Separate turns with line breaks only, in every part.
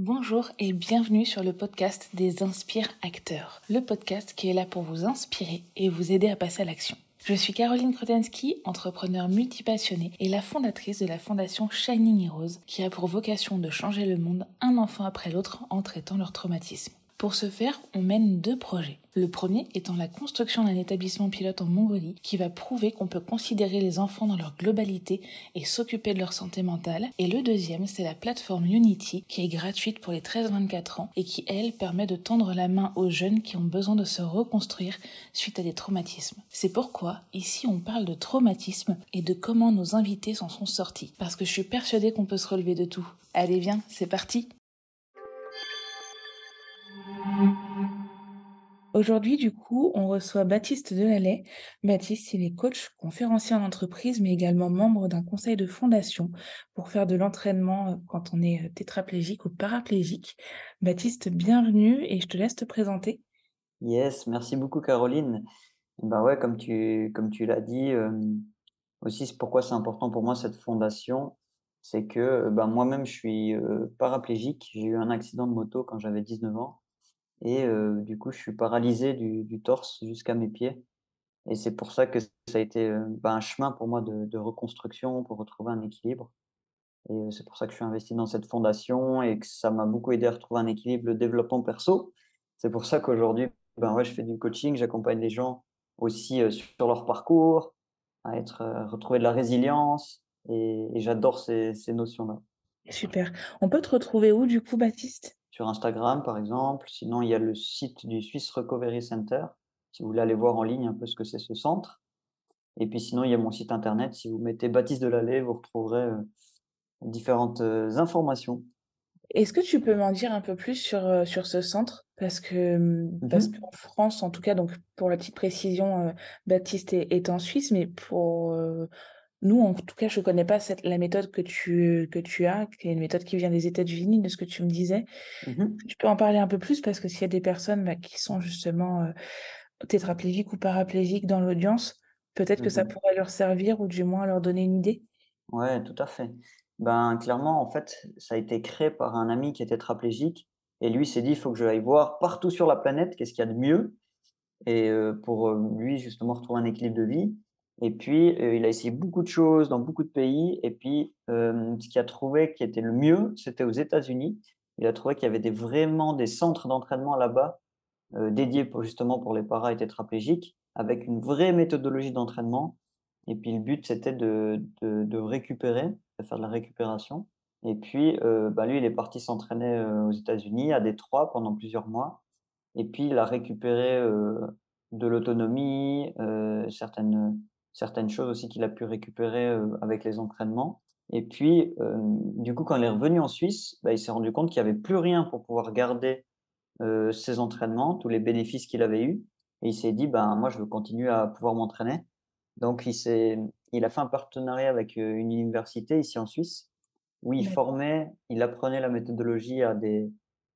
Bonjour et bienvenue sur le podcast des Inspire Acteurs, le podcast qui est là pour vous inspirer et vous aider à passer à l'action. Je suis Caroline Krotensky, entrepreneur multipassionnée et la fondatrice de la fondation Shining Heroes qui a pour vocation de changer le monde un enfant après l'autre en traitant leur traumatisme. Pour ce faire, on mène deux projets. Le premier étant la construction d'un établissement pilote en Mongolie qui va prouver qu'on peut considérer les enfants dans leur globalité et s'occuper de leur santé mentale. Et le deuxième, c'est la plateforme Unity qui est gratuite pour les 13-24 ans et qui, elle, permet de tendre la main aux jeunes qui ont besoin de se reconstruire suite à des traumatismes. C'est pourquoi, ici, on parle de traumatisme et de comment nos invités s'en sont sortis. Parce que je suis persuadée qu'on peut se relever de tout. Allez, viens, c'est parti! Aujourd'hui, du coup, on reçoit Baptiste Delalay. Baptiste, il est coach, conférencier en entreprise, mais également membre d'un conseil de fondation pour faire de l'entraînement euh, quand on est euh, tétraplégique ou paraplégique. Baptiste, bienvenue et je te laisse te présenter.
Yes, merci beaucoup Caroline. Bah ouais, comme tu, comme tu l'as dit, euh, aussi pourquoi c'est important pour moi cette fondation, c'est que bah, moi-même je suis paraplégique. J'ai eu un accident de moto quand j'avais 19 ans. Et du coup, je suis paralysé du, torse jusqu'à mes pieds. Et c'est pour ça que ça a été bah, un chemin pour moi de, reconstruction, pour retrouver un équilibre. Et c'est pour ça que je suis investi dans cette fondation et que ça m'a beaucoup aidé à retrouver un équilibre, le développement perso. C'est pour ça qu'aujourd'hui, ben ouais, je fais du coaching, j'accompagne les gens aussi sur leur parcours, à être, retrouver de la résilience. Et, j'adore ces notions-là.
Super. On peut te retrouver où du coup, Baptiste?
Sur Instagram, par exemple. Sinon, il y a le site du Swiss Recovery Center, si vous voulez aller voir en ligne un peu ce que c'est ce centre. Et puis sinon, il y a mon site internet. Si vous mettez Baptiste Delalay, vous retrouverez euh, différentes euh, informations.
Est-ce que tu peux m'en dire un peu plus sur, euh, sur ce centre? Parce que mmh parce qu'en France, en tout cas, donc pour la petite précision, Baptiste est, est, en Suisse, mais pour nous, en tout cas, je ne connais pas cette, la méthode que tu, que tu as, qui est une méthode qui vient des États-Unis, de ce que tu me disais. Mmh tu peux en parler un peu plus parce que s'il y a des personnes bah, qui sont justement euh, tétraplégiques ou paraplégiques dans l'audience, peut-être que ça mmh pourrait leur servir ou du moins leur donner une idée.
Ouais, tout à fait. Ben, clairement, en fait, ça a été créé par un ami qui est tétraplégique et lui s'est dit, il faut que je aille voir partout sur la planète qu'est-ce qu'il y a de mieux et euh, pour euh, lui, justement, retrouver un équilibre de vie. Et puis, euh, il a essayé beaucoup de choses dans beaucoup de pays. Et puis, euh, ce qu'il a trouvé qui était le mieux, c'était aux États-Unis. Il a trouvé qu'il y avait vraiment des centres d'entraînement là-bas euh, dédiés justement pour les para et tétraplégiques, avec une vraie méthodologie d'entraînement. Et puis, le but, c'était de, de, récupérer, de faire de la récupération. Et puis, bah, lui, il est parti s'entraîner aux États-Unis, à Détroit, pendant plusieurs mois. Et puis, il a récupéré de l'autonomie, certaines certaines choses aussi qu'il a pu récupérer euh, avec les entraînements. Et puis, euh, du coup, quand il est revenu en Suisse, bah, il s'est rendu compte qu'il n'y avait plus rien pour pouvoir garder euh, ses entraînements, tous les bénéfices qu'il avait eus. Et il s'est dit, ben, moi, je veux continuer à pouvoir m'entraîner. Donc, il, il a fait un partenariat avec une université ici en Suisse où il formait, il apprenait la méthodologie à des,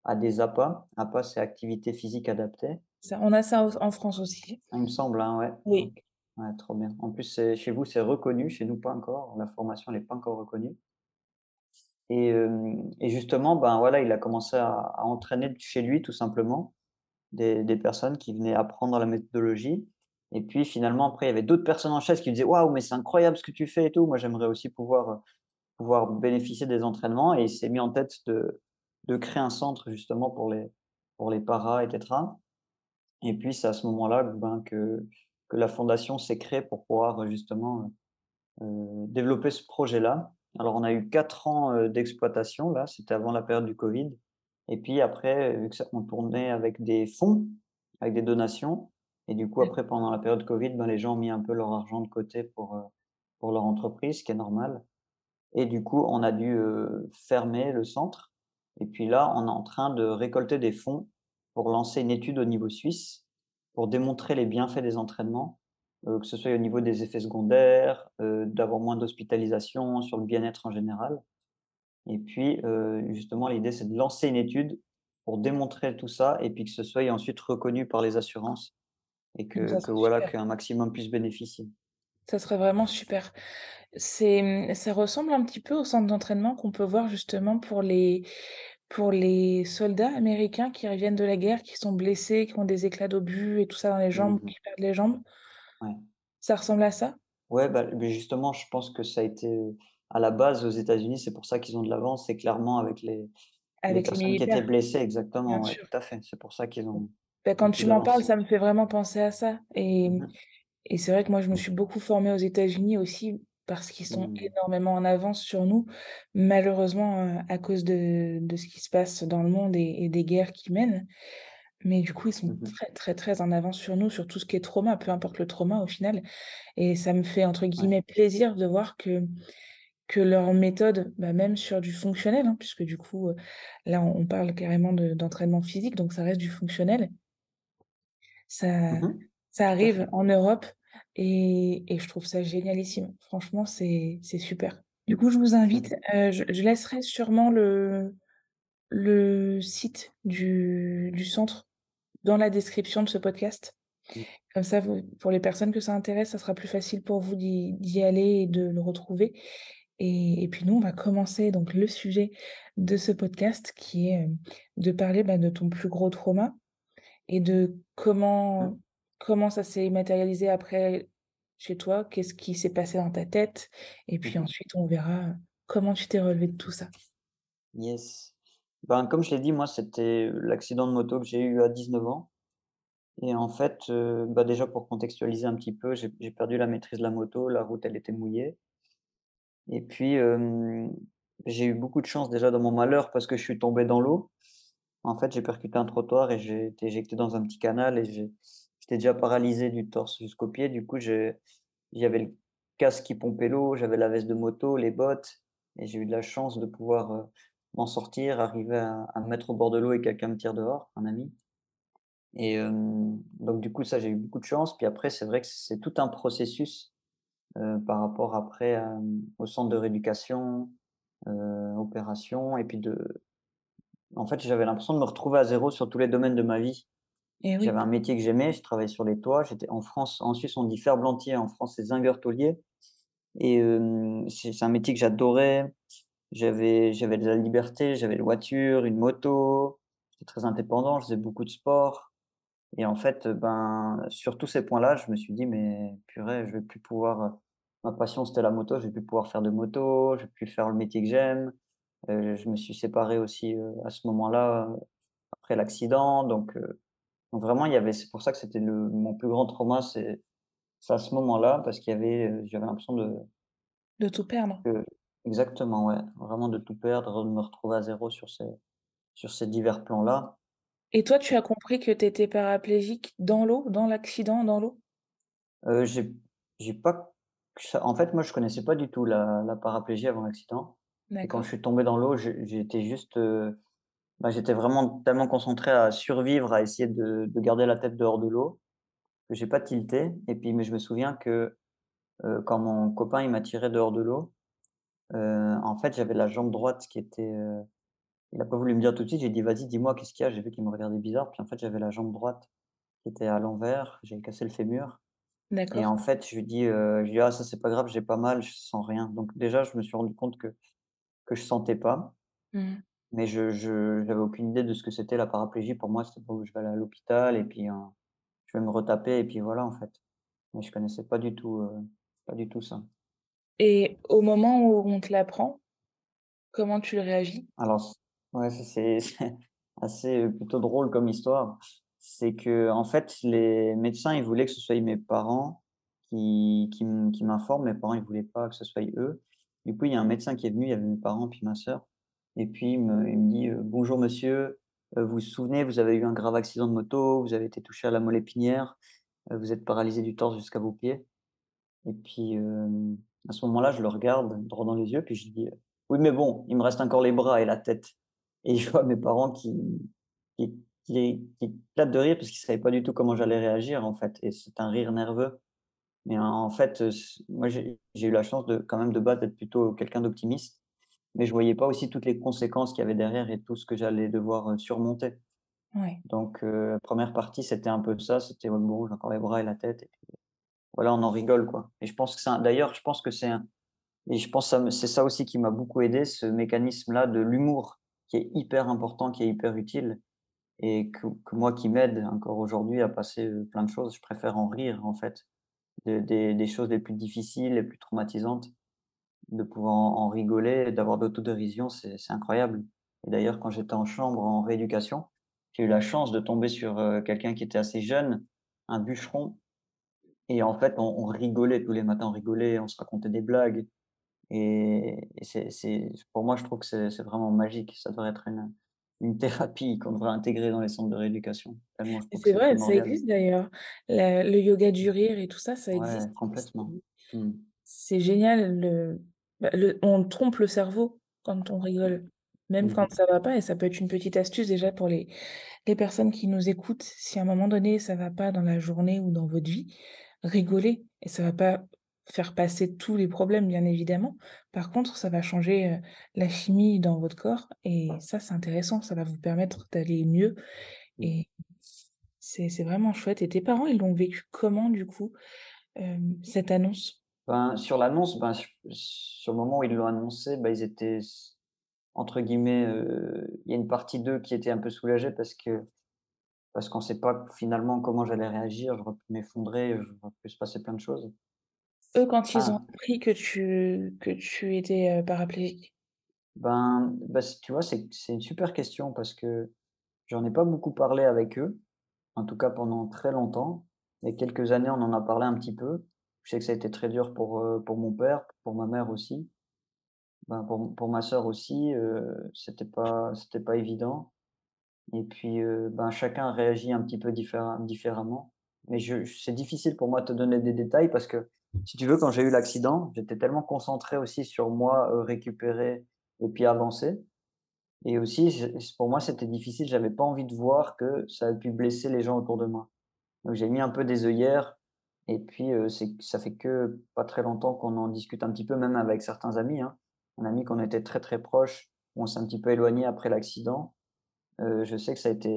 à des APA. APA, c'est activité physique adaptée.
Ça, on a ça en France aussi.
Il me semble, hein, ouais.
Oui.
Trop bien. En plus, chez vous, c'est reconnu, chez nous, pas encore. La formation n'est pas encore reconnue. Et, justement, ben voilà, il a commencé à, entraîner chez lui, tout simplement, des, personnes qui venaient apprendre la méthodologie. Et puis, finalement, après, il y avait d'autres personnes en chaise qui disaient Waouh, mais c'est incroyable ce que tu fais et tout. Moi, j'aimerais aussi pouvoir, pouvoir bénéficier des entraînements. Et il s'est mis en tête de, créer un centre, justement, pour les, pour paras, etc. Et puis, c'est à ce moment-là ben, que que la fondation s'est créée pour pouvoir euh, justement euh, euh, développer ce projet-là. Alors, on a eu quatre ans d'exploitation, là, c'était avant la période du Covid. Et puis après, vu que ça, on tournait avec des fonds, avec des donations. Et du coup, après, pendant la période Covid, ben, les gens ont mis un peu leur argent de côté pour, pour leur entreprise, ce qui est normal. Et du coup, on a dû fermer le centre. Et puis là, on est en train de récolter des fonds pour lancer une étude au niveau suisse pour démontrer les bienfaits des entraînements, euh, que ce soit au niveau des effets secondaires, euh, d'avoir moins d'hospitalisation, sur le bien-être en général. Et puis, euh, justement, l'idée, c'est de lancer une étude pour démontrer tout ça et puis que ce soit ensuite reconnu par les assurances et que, que voilà qu'un maximum puisse bénéficier.
Ça serait vraiment super. C'est, ça ressemble un petit peu au centre d'entraînement qu'on peut voir justement pour les, pour les soldats américains qui reviennent de la guerre, qui sont blessés, qui ont des éclats d'obus et tout ça dans les
Mmh
jambes, qui perdent les jambes?
Ouais.
Ça ressemble à ça?
Ouais, bah, justement, je pense que ça a été, à la base aux États-Unis, c'est pour ça qu'ils ont de l'avance, c'est clairement avec les
Avec les
personnes qui étaient blessées exactement, ouais, tout à fait. C'est pour ça qu'ils ont
Bah, quand tu m'en parles, ça me fait vraiment penser à ça et
Mmh mh.
et c'est vrai que moi, je me suis beaucoup formée aux États-Unis aussi parce qu'ils sont
Mmh.
énormément en avance sur nous. Malheureusement, heu, à cause de de ce qui se passe dans le monde et et des guerres qu'ils mènent. Mais du coup, ils sont
Mmh mh.
très, très, très en avance sur nous, sur tout ce qui est trauma, peu importe le trauma au final et ça me fait entre
Ouais.
guillemets «plaisir» de voir que que leur méthode, bah, même sur du fonctionnel, hein, puisque du coup, heu, là, on parle carrément de d'entraînement physique, donc ça reste du fonctionnel. Ça
Mmh mh.
ça arrive en Europe et et je trouve ça génialissime. Franchement, c'est super. Du coup, je vous invite, heu, je je laisserai sûrement le le site du du centre dans la description de ce podcast.
Mmh.
Comme ça, vous pour les personnes que ça intéresse, ça sera plus facile pour vous d'y aller et de le retrouver et et puis nous, on va commencer donc le sujet de ce podcast qui est, hem, de parler, bah, de ton plus gros trauma et de
Mmh.
comment comment ça s'est matérialisé après chez toi? Qu'est-ce qui s'est passé dans ta tête? Et
Mmh
puis
mh.
ensuite, on verra comment tu t'es relevé de tout ça.
Yes. Ben, comme je l'ai dit, moi, c'était, l'accident de moto que j'ai eu à 19 ans et en fait, bah, déjà pour contextualiser un petit peu, j'ai perdu la maîtrise de la moto, la route, elle était mouillée et puis, j'ai eu beaucoup de chance déjà dans mon malheur parce que je suis tombé dans l'eau. En fait, j'ai percuté un trottoir et j'ai été éjecté dans un petit canal et j'ai j'étais déjà paralysé du torse jusqu'aux pieds. Du coup, j'avais le casque qui pompait l'eau, j'avais la veste de moto, les bottes et j'ai eu de la chance de pouvoir, heu, m'en sortir, arriver à me mettre au bord de l'eau et quelqu'un me tire dehors, un ami et donc du coup, ça, j'ai eu beaucoup de chance. Puis après, c'est vrai que c'est tout un processus, heu, par rapport après, au centre de rééducation, heu, opération et puis de en fait, j'avais l'impression de me retrouver à zéro sur tous les domaines de ma vie. J'avais un métier que j'aimais, je travaillais sur les toits, j'étais en France en Suisse, on dit ferblantier, en France, c'est zingueur tôlier et hem, c'est un métier que j'adorais. J'avais j'avais de la liberté, j'avais une voiture, une moto, j'étais très indépendant, je faisais beaucoup de sport et en fait, ben, sur tous ces points-là, je me suis dit: «Mais purée, je vais plus pouvoir, heu» ma passion, c'était la moto, je vais plus pouvoir faire de moto, je vais plus faire le métier que j'aime. Heu, je me suis séparé aussi, heu, à ce moment-là, après l'accident donc heu donc vraiment, il y avait c'est pour ça que c'était le mon plus grand trauma, c'est c'est à ce moment-là parce qu'il y avait, heu, j'avais l'impression de
de tout perdre.
que exactement, ouais, vraiment de tout perdre, de me retrouver à zéro sur ces sur ces divers plans-là.
Et toi, tu as compris que tu étais paraplégique dans l'eau, dans l'accident, dans l'eau?
Heu, j'ai j'ai pas en fait, moi, je connaissais pas du tout la la paraplégie avant l'accident et quand je suis tombé dans l'eau, j'ai j'étais juste, heu, bah, j'étais vraiment tellement concentré à survivre, à essayer de de garder la tête dehors de l'eau, que j'ai pas tilté. Et puis mais je me souviens que, heu, quand mon copain, il m'a tiré dehors de l'eau, heu, en fait, j'avais la jambe droite qui était, heu il a pas voulu me dire tout de suite, j'ai dit: «Vas-y, dis-moi, qu'est-ce qu'il y a?» j'ai vu qu'il me regardait bizarre, puis en fait, j'avais la jambe droite qui était à l'envers, j'avais cassé le fémur. Et en fait, je lui dis, heu, je lui dis: «Ah ça, c'est pas grave, j'ai pas mal, je sens rien». Donc déjà, je me suis rendu compte que que je sentais pas,
Mmh
mais je j'avais aucune idée de ce que c'était la paraplégie. Pour moi, c'était: «Bon, je vais aller à l'hôpital et puis, heu, je vais me retaper» et puis voilà, en fait. Mais je connaissais pas du tout, heu, pas du tout ça.
et au moment où on te l'apprend, comment tu réagis?
Alors ouais, c'est assez, heu, plutôt drôle comme histoire. C'est que en fait, les médecins, ils voulaient que ce soit mes parents qui qui m'informent. Mes parents, ils voulaient pas que ce soit eux. Du coup, il y a un médecin qui est venu, il y avait mes parents puis ma sœur et puis il me dit, heu: «Bonjour monsieur, heu, vous vous souvenez, vous avez eu un grave accident de moto, vous avez été touché à la moelle épinière, heu, vous êtes paralysé du torse jusqu'à vos pieds». Et puis, à ce moment-là, je le regarde droit dans les yeux, puis je dis, «Oui, mais bon, il me reste encore les bras et la tête» et je vois mes parents qui qui qui de rire parce qu'ils ne savaient pas du tout comment j'allais réagir, en fait et c'est un rire nerveux. Mais en fait, moi, j'ai eu la chance de quand même de base d'être plutôt quelqu'un d'optimiste, mais je voyais pas aussi toutes les conséquences qu'il y avait derrière et tout ce que j'allais devoir, heu, surmonter. Donc, heu, 1 partie, c'était un peu ça, c'était: «Ouais, bon, j'ai encore les bras et la tête» et puis voilà, on en rigole, quoi et je pense que c'est un d'ailleurs, je pense que c'est un et je pense ça me c'est ça aussi qui m'a beaucoup aidé, ce mécanisme-là de l'humour. qui est hyper important, qui est hyper utile et que que moi qui m'aide encore aujourd'hui à passer, heu, plein de choses. Je préfère en rire en fait, de des des choses les plus difficiles, les plus traumatisantes, de pouvoir en en rigoler d'avoir de l'autodérision, c'est incroyable et d'ailleurs quand j'étais en chambre en rééducation, j'ai eu la chance de tomber sur, heu, quelqu'un qui était assez jeune, un bûcheron et en fait on on rigolait tous les matins, on rigolait, on se racontait des blagues et et c'est pour moi je trouve que c'est vraiment magique. Ça devrait être une une thérapie qu'on devrait intégrer dans les centres de rééducation,
c'est vrai, ça existe d'ailleurs. Le yoga du rire et tout ça, ça existe.
Complètement. Mmh.
c'est génial le bah, le on trompe le cerveau quand on rigole, même
Mmh
quand ça va pas et ça peut être une petite astuce déjà pour les les personnes qui nous écoutent. Si à un moment donné ça va pas dans la journée ou dans votre vie, rigolez et ça va pas faire passer tous les problèmes bien évidemment. Par contre, ça va changer, heu, la chimie dans votre corps et ça c'est intéressant, ça va vous permettre d'aller mieux
Mmh.
et c'est c'est vraiment chouette et tes parents, ils l'ont vécu comment du coup, hem, cette annonce?
Ben, sur l'annonce, ben, su sur le moment où ils l'ont annoncé, bah, ils étaient entre guillemets, heu, il y a une partie d'eux qui était un peu soulagée parce que parce qu'on sait pas finalement comment j'allais réagir, j'aurais pu m'effondrer, j'aurait pu se passer plein de choses.
Eux, quand ils ont appris que tu que tu étais, heu, paraplégique?
ben, tu vois, c'est c'est une super question parce que j'en ai pas beaucoup parlé avec eux, en tout cas pendant très longtemps. Il y a quelques années, on en a parlé un petit peu. Je sais que ça a été très dur pour, pour mon père, pour ma mère aussi. Ben, pour ma sœur aussi, heu, c'était pas c'était pas évident et puis, heu, ben, chacun réagit un petit peu différem différemment. Mais je c'est difficile pour moi de te donner des détails parce que, si tu veux, quand j'ai eu l'accident, j'étais tellement concentré aussi sur moi, récupérer et puis avancer et aussi pour moi, c'était difficile, j'avais pas envie de voir que ça a pu blesser les gens autour de moi. Donc j'ai mis un peu des œillères et puis, ça fait que pas très longtemps qu'on en discute un petit peu, même avec certains amis, hein. Un ami qu'on était très, très proches, on s'est un petit peu éloigné après l'accident. Je sais que ça a été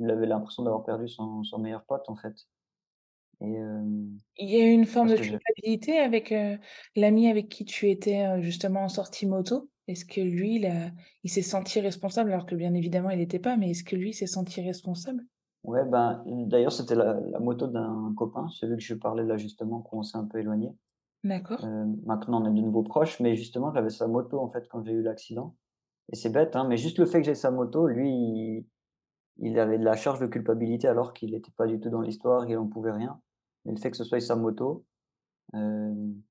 il avait l'impression d'avoir perdu son son meilleur pote, en fait et
Il y a eu une forme de culpabilité avec, l'ami avec qui tu étais, justement en sortie moto? Est-ce que lui, il a il s'est senti responsable? Alors que bien évidemment il était pas, mais est-ce que lui s'est senti responsable?
Ouais, ben, d'ailleurs, c'était la la moto d'un copain, celui que je parlais là, justement, qu'on s'est un peu éloigné.
D'accord.
Heu, maintenant, on est de nouveau proches, mais justement, j'avais sa moto, en fait, quand j'ai eu l'accident et c'est bête, hein, mais juste le fait que j'ai sa moto, lui, il il avait de la charge de culpabilité alors qu'il était pas du tout dans l'histoire, il en pouvait rien. Mais le fait que ce soit sa moto, hem,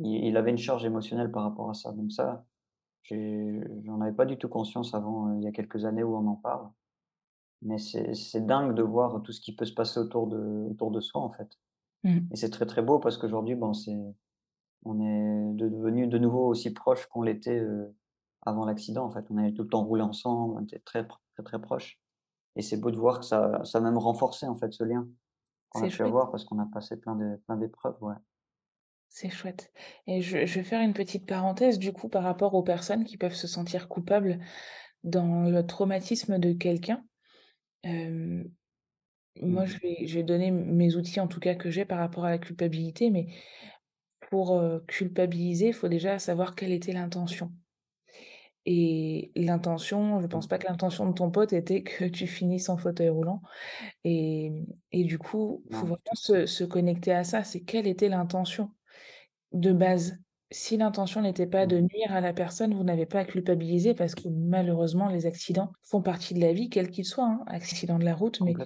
il il avait une charge émotionnelle par rapport à ça. Donc ça, j'en avais pas du tout conscience avant, heu, il y a quelques années où on en parle. Mais c'est dingue de voir tout ce qui peut se passer autour de autour de soi, en fait.
Mmh.
Et c'est très, très beau parce qu'aujourd'hui, bon, c'est on est devenus de nouveau aussi proches qu'on l'était, heu, avant l'accident, en fait. On avait tout le temps roulé ensemble, on était très très, très proches et c'est beau de voir que ça ça a même renforcé, en fait, ce lien qu'on a pu avoir parce qu'on a passé plein de plein d'épreuves, ouais.
c'est chouette et je je vais faire une petite parenthèse du coup par rapport aux personnes qui peuvent se sentir coupables dans le traumatisme de quelqu'un. Hem,
Mmh
moi je vais je vais donner mes outils en tout cas que j'ai par rapport à la culpabilité, mais pour, culpabiliser, il faut déjà savoir quelle était l'intention. Et l'intention, je pense
Mmh.
pas que l'intention de ton pote était que tu finisses en fauteuil roulant et et du coup, faut
Non, du
vraiment se connecter à ça. C'est quelle était l'intention de base? Si l'intention n'était pas
Mmh
de
mh.
nuire à la personne, vous n'avez pas à culpabiliser parce que malheureusement, les accidents font partie de la vie, quels qu'ils soient, hein. Accident de la route, mais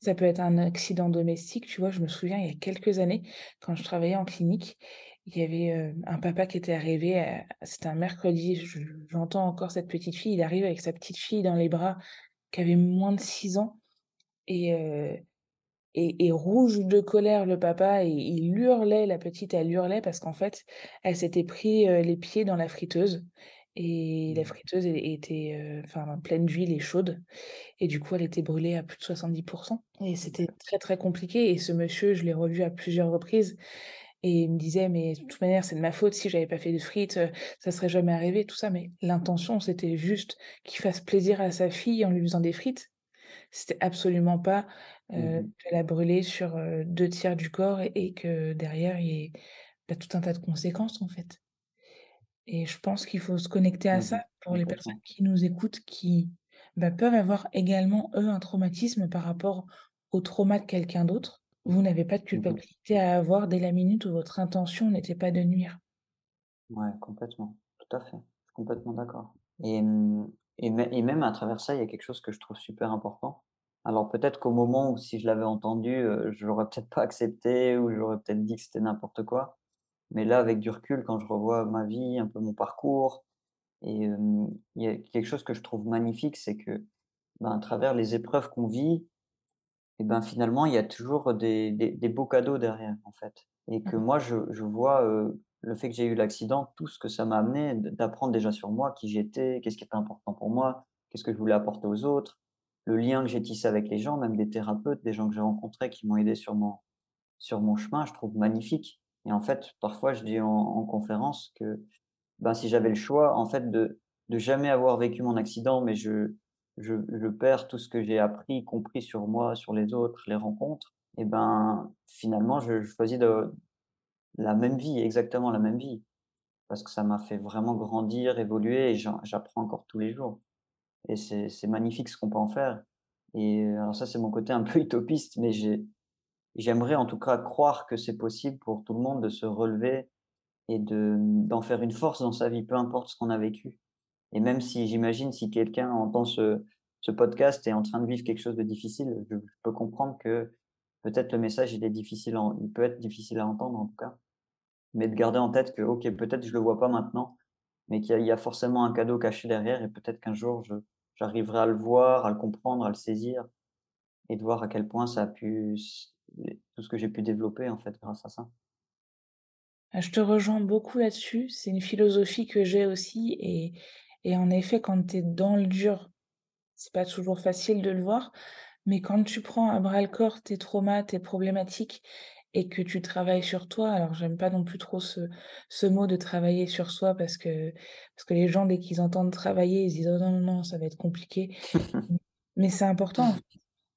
ça peut être un accident domestique. Tu vois, je me souviens il y a quelques années, quand je travaillais en clinique, il y avait, heu, un papa qui était arrivé, heu, c'était un mercredi, je j'entends encore cette petite fille, il arrive avec sa petite fille dans les bras, qui avait moins de 6 ans et heu et et rouge de colère le papa et il hurlait, la petite elle hurlait parce qu'en fait, elle s'était pris, heu, les pieds dans la friteuse et la
Mmh.
friteuse était, enfin pleine d'huile et chaude et du coup elle était brûlée à plus de 70% et c'était très, très compliqué et ce monsieur, je l'ai revu à plusieurs reprises et il me disait: «Mais de toute manière, c'est de ma faute, si j'avais pas fait de frites, heu, ça serait jamais arrivé», tout ça, mais l'intention, c'était juste qu'il fasse plaisir à sa fille en lui faisant des frites. C'était absolument pas,
Mmh
heu,
mh.
de la brûler sur, heu, 2 du corps et et que derrière il y ait, bah, tout un tas de conséquences, en fait. Et je pense qu'il faut se connecter à
Mmh
ça pour les personnes qui nous écoutent, qui, bah, peuvent avoir également, eux, un traumatisme par rapport au trauma de quelqu'un d'autre. Vous n'avez pas de
Mmh mh.
culpabilité à avoir dès la minute où votre intention n'était pas de nuire.
Ouais, complètement, tout à fait. Je suis complètement d'accord et mmh et et même à travers ça, il y a quelque chose que je trouve super important. Alors peut-être qu'au moment où si je l'avais entendu, heu, je l'aurais peut-être pas accepté ou j'aurais peut-être dit que c'était n'importe quoi. Mais là, avec du recul, quand je revois ma vie, un peu mon parcours et il y a quelque chose que je trouve magnifique, c'est que, ben, à travers les épreuves qu'on vit et ben, finalement, il y a toujours des des des beaux cadeaux derrière, en fait et que
Mmh.
moi, je je vois, le fait que j'ai eu l'accident, tout ce que ça m'a amené, d'apprendre déjà sur moi, qui j'étais, qu'est-ce qui était important pour moi, qu'est-ce que je voulais apporter aux autres, le lien que j'ai tissé avec les gens, même des thérapeutes, des gens que j'ai rencontrés qui m'ont aidé sur mon chemin, je trouve magnifique. Et en fait, parfois, je dis en en conférence que, ben, si j'avais le choix, en fait, de jamais avoir vécu mon accident, mais je je perds tout ce que j'ai appris, compris sur moi, sur les autres, les rencontres et ben, finalement, je choisis de la même vie, exactement la même vie, parce que ça m'a fait vraiment grandir, évoluer et j'apprends encore tous les jours et c'est magnifique ce qu'on peut en faire. Et heu, alors ça, c'est mon côté un peu utopiste, mais j'ai j'aimerais en tout cas croire que c'est possible pour tout le monde de se relever et de, d'en faire une force dans sa vie, peu importe ce qu'on a vécu. Et même si j'imagine si quelqu'un entend ce ce podcast et est en train de vivre quelque chose de difficile, je peux comprendre que peut-être le message il est difficile il peut être difficile à entendre en tout cas, mais de garder en tête que OK, peut-être je le vois pas maintenant, mais qu'il y a forcément un cadeau caché derrière et peut-être qu'un jour je j'arriverai à le voir, à le comprendre, à le saisir et de voir à quel point ça a pu tout ce que j'ai pu développer en fait grâce à ça.
Ah, je te rejoins beaucoup là-dessus, c'est une philosophie que j'ai aussi et et en effet, quand tu es dans le dur, c'est pas toujours facile de le voir, mais quand tu prends à bras le corps tes traumas, tes problématiques et que tu travailles sur toi, alors j'aime pas non plus trop ce ce mot de travailler sur soi parce que parce que les gens dès qu'ils entendent travailler, ils se disent: «Oh non, non, non, ça va être compliqué». Mais c'est important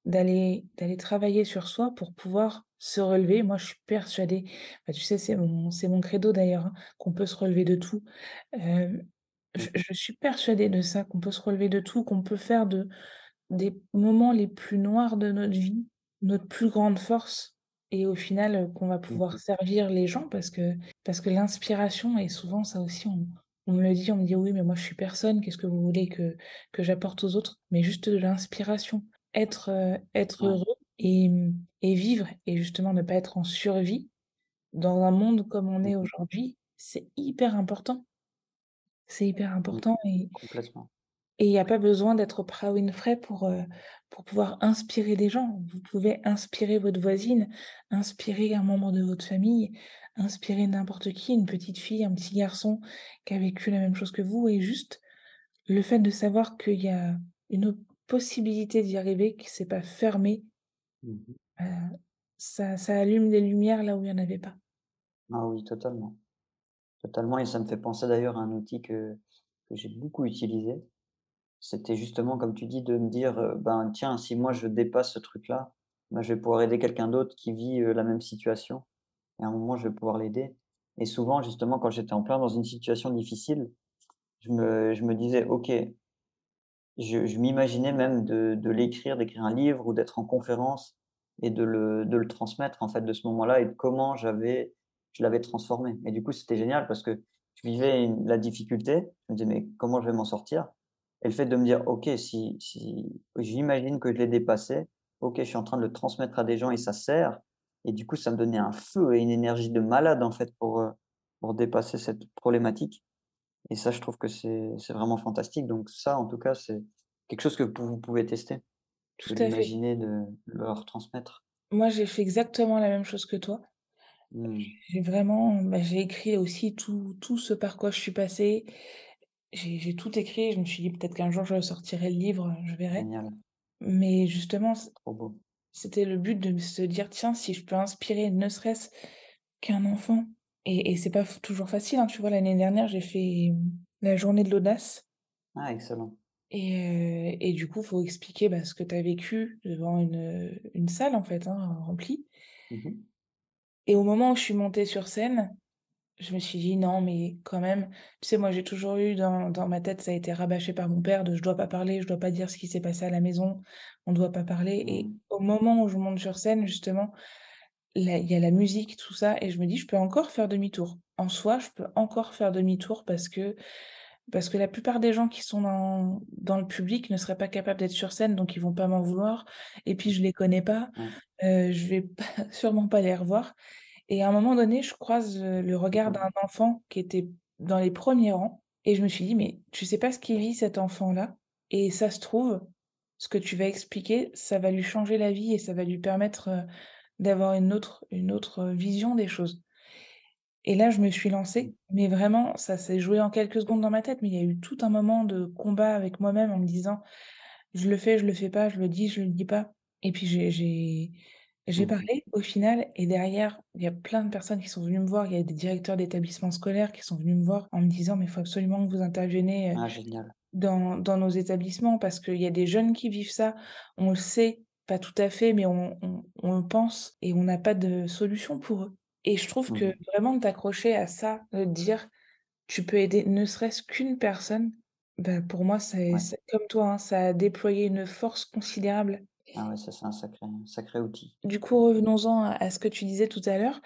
D'aller d'aller travailler sur soi pour pouvoir se relever. Moi, je suis persuadée, bah, tu sais, c'est mon c'est mon credo d'ailleurs, hein, qu'on peut se relever de tout.
Mmh
je je suis persuadée de ça, qu'on peut se relever de tout, qu'on peut faire de des moments les plus noirs de notre vie, notre plus grande force et au final, qu'on va
Mmh
pouvoir
mh.
servir les gens parce que parce que l'inspiration et souvent ça aussi on on me le dit, on me dit: «Oui, mais moi je suis personne, qu'est-ce que vous voulez que que j'apporte aux autres?» mais juste de l'inspiration. Être, être
Ouais.
heureux et mmh et vivre et justement ne pas être en survie dans un monde comme on
Mmh
est aujourd'hui, c'est hyper important. C'est hyper
Mmh.
important et
Complètement.
Et il y a pas besoin d'être Oprah Winfrey pour, heu, pour pouvoir inspirer des gens. Vous pouvez inspirer votre voisine, inspirer un membre de votre famille, inspirer n'importe qui, une petite fille, un petit garçon qui a vécu la même chose que vous et juste le fait de savoir qu'il y a une possibilité d'y arriver, que c'est pas fermé,
Mmh mh.
heu, ça ça allume des lumières là où il y en avait pas.
Ah oui, totalement. Totalement et ça me fait penser d'ailleurs à un outil que que j'ai beaucoup utilisé. C'était justement comme tu dis de me dire, heu: «Ben, tiens, si moi je dépasse ce truc-là, ben, je vais pouvoir aider quelqu'un d'autre qui vit, heu, la même situation et à un moment je vais pouvoir l'aider» et souvent justement quand j'étais en plein dans une situation difficile, je me je me disais: «OK» Je m'imaginais même de l'écrire, d'écrire un livre ou d'être en conférence et de le de le transmettre, en fait, de ce moment-là et de comment j'avais je l'avais transformé. Et du coup, c'était génial parce que je vivais la difficulté, je me disais: «Mais comment je vais m'en sortir?» Et le fait de me dire: «OK, si si j'imagine que je l'ai dépassé, OK, je suis en train de le transmettre à des gens et ça sert» et du coup, ça me donnait un feu et une énergie de malade, en fait, pour, heu, pour dépasser cette problématique et ça, je trouve que c'est vraiment fantastique. Donc ça, en tout cas, c'est quelque chose que vous pouvez tester,
Tout à fait.
l'imaginer, de leur transmettre.
Moi, j'ai fait exactement la même chose que toi.
Mmh.
J'ai vraiment, bah, j'ai écrit aussi tout tout ce par quoi je suis passée. J'ai tout écrit. Je me suis dit: «Peut-être qu'un jour je sortirai le livre, je verrai».
Génial,
Mais justement, c'était le but de se dire: «Tiens, si je peux inspirer ne serait-ce qu'un enfant» et et c'est pas toujours facile, hein. Tu vois, l'année dernière, j'ai fait, la journée de l'audace
Ah excellent.
et heu et du coup, faut expliquer, bah, ce que tu as vécu devant une, une salle, en fait, hein, remplie
Mmh mh.
et au moment où je suis montée sur scène je me suis dit: «Non, mais quand même» tu sais, moi, j'ai toujours eu dans dans ma tête, ça a été rabâché par mon père de: «Je dois pas parler, je dois pas dire ce qui s'est passé à la maison, on doit pas parler» et
Mmh.
au moment où je monte sur scène, justement, il y a la musique, tout ça et je me dis: «Je peux encore faire demi-tour». En soi, je peux encore faire demi-tour parce que parce que la plupart des gens qui sont dans dans le public ne seraient pas capables d'être sur scène, donc ils vont pas m'en vouloir et puis je les connais pas,
Ouais,
heu, je vais pas sûrement pas les revoir et à un moment donné, je croise, le regard
d'accord.
d'un enfant qui était dans les premiers rangs et je me suis dit: «Mais tu sais pas ce qu'il vit cet enfant-là et ça se trouve, ce que tu vas expliquer, ça va lui changer la vie et ça va lui permettre, d'avoir une autre une autre, vision des choses». Et là, je me suis
Mmh.
lancée, mais vraiment, ça s'est joué en quelques secondes dans ma tête, mais il y a eu tout un moment de combat avec moi-même en me disant: «Je le fais, je le fais pas, je le dis, je le dis pas» et puis j'ai j'ai
Mmh.
parlé au final et derrière, il y a plein de personnes qui sont venues me voir. Il y a des directeurs d'établissements scolaires qui sont venus me voir en me disant: «Mais il faut absolument que vous interveniez, heu,
Ah génial.
dans dans nos établissements parce qu'il y a des jeunes qui vivent ça. On le sait, pas tout à fait, mais on on on le pense et on n'a pas de solution pour eux». Et je trouve que
Mmh
vraiment de t'accrocher à ça, de te dire: «Tu peux aider ne serait-ce qu'une personne», bah, pour moi, c'est
Ouais.
c'est comme toi, hein, ça a déployé une force considérable.
Ah ouais, ça c'est un sacré outil.
Du coup, revenons-en à ce que tu disais tout à l'heure.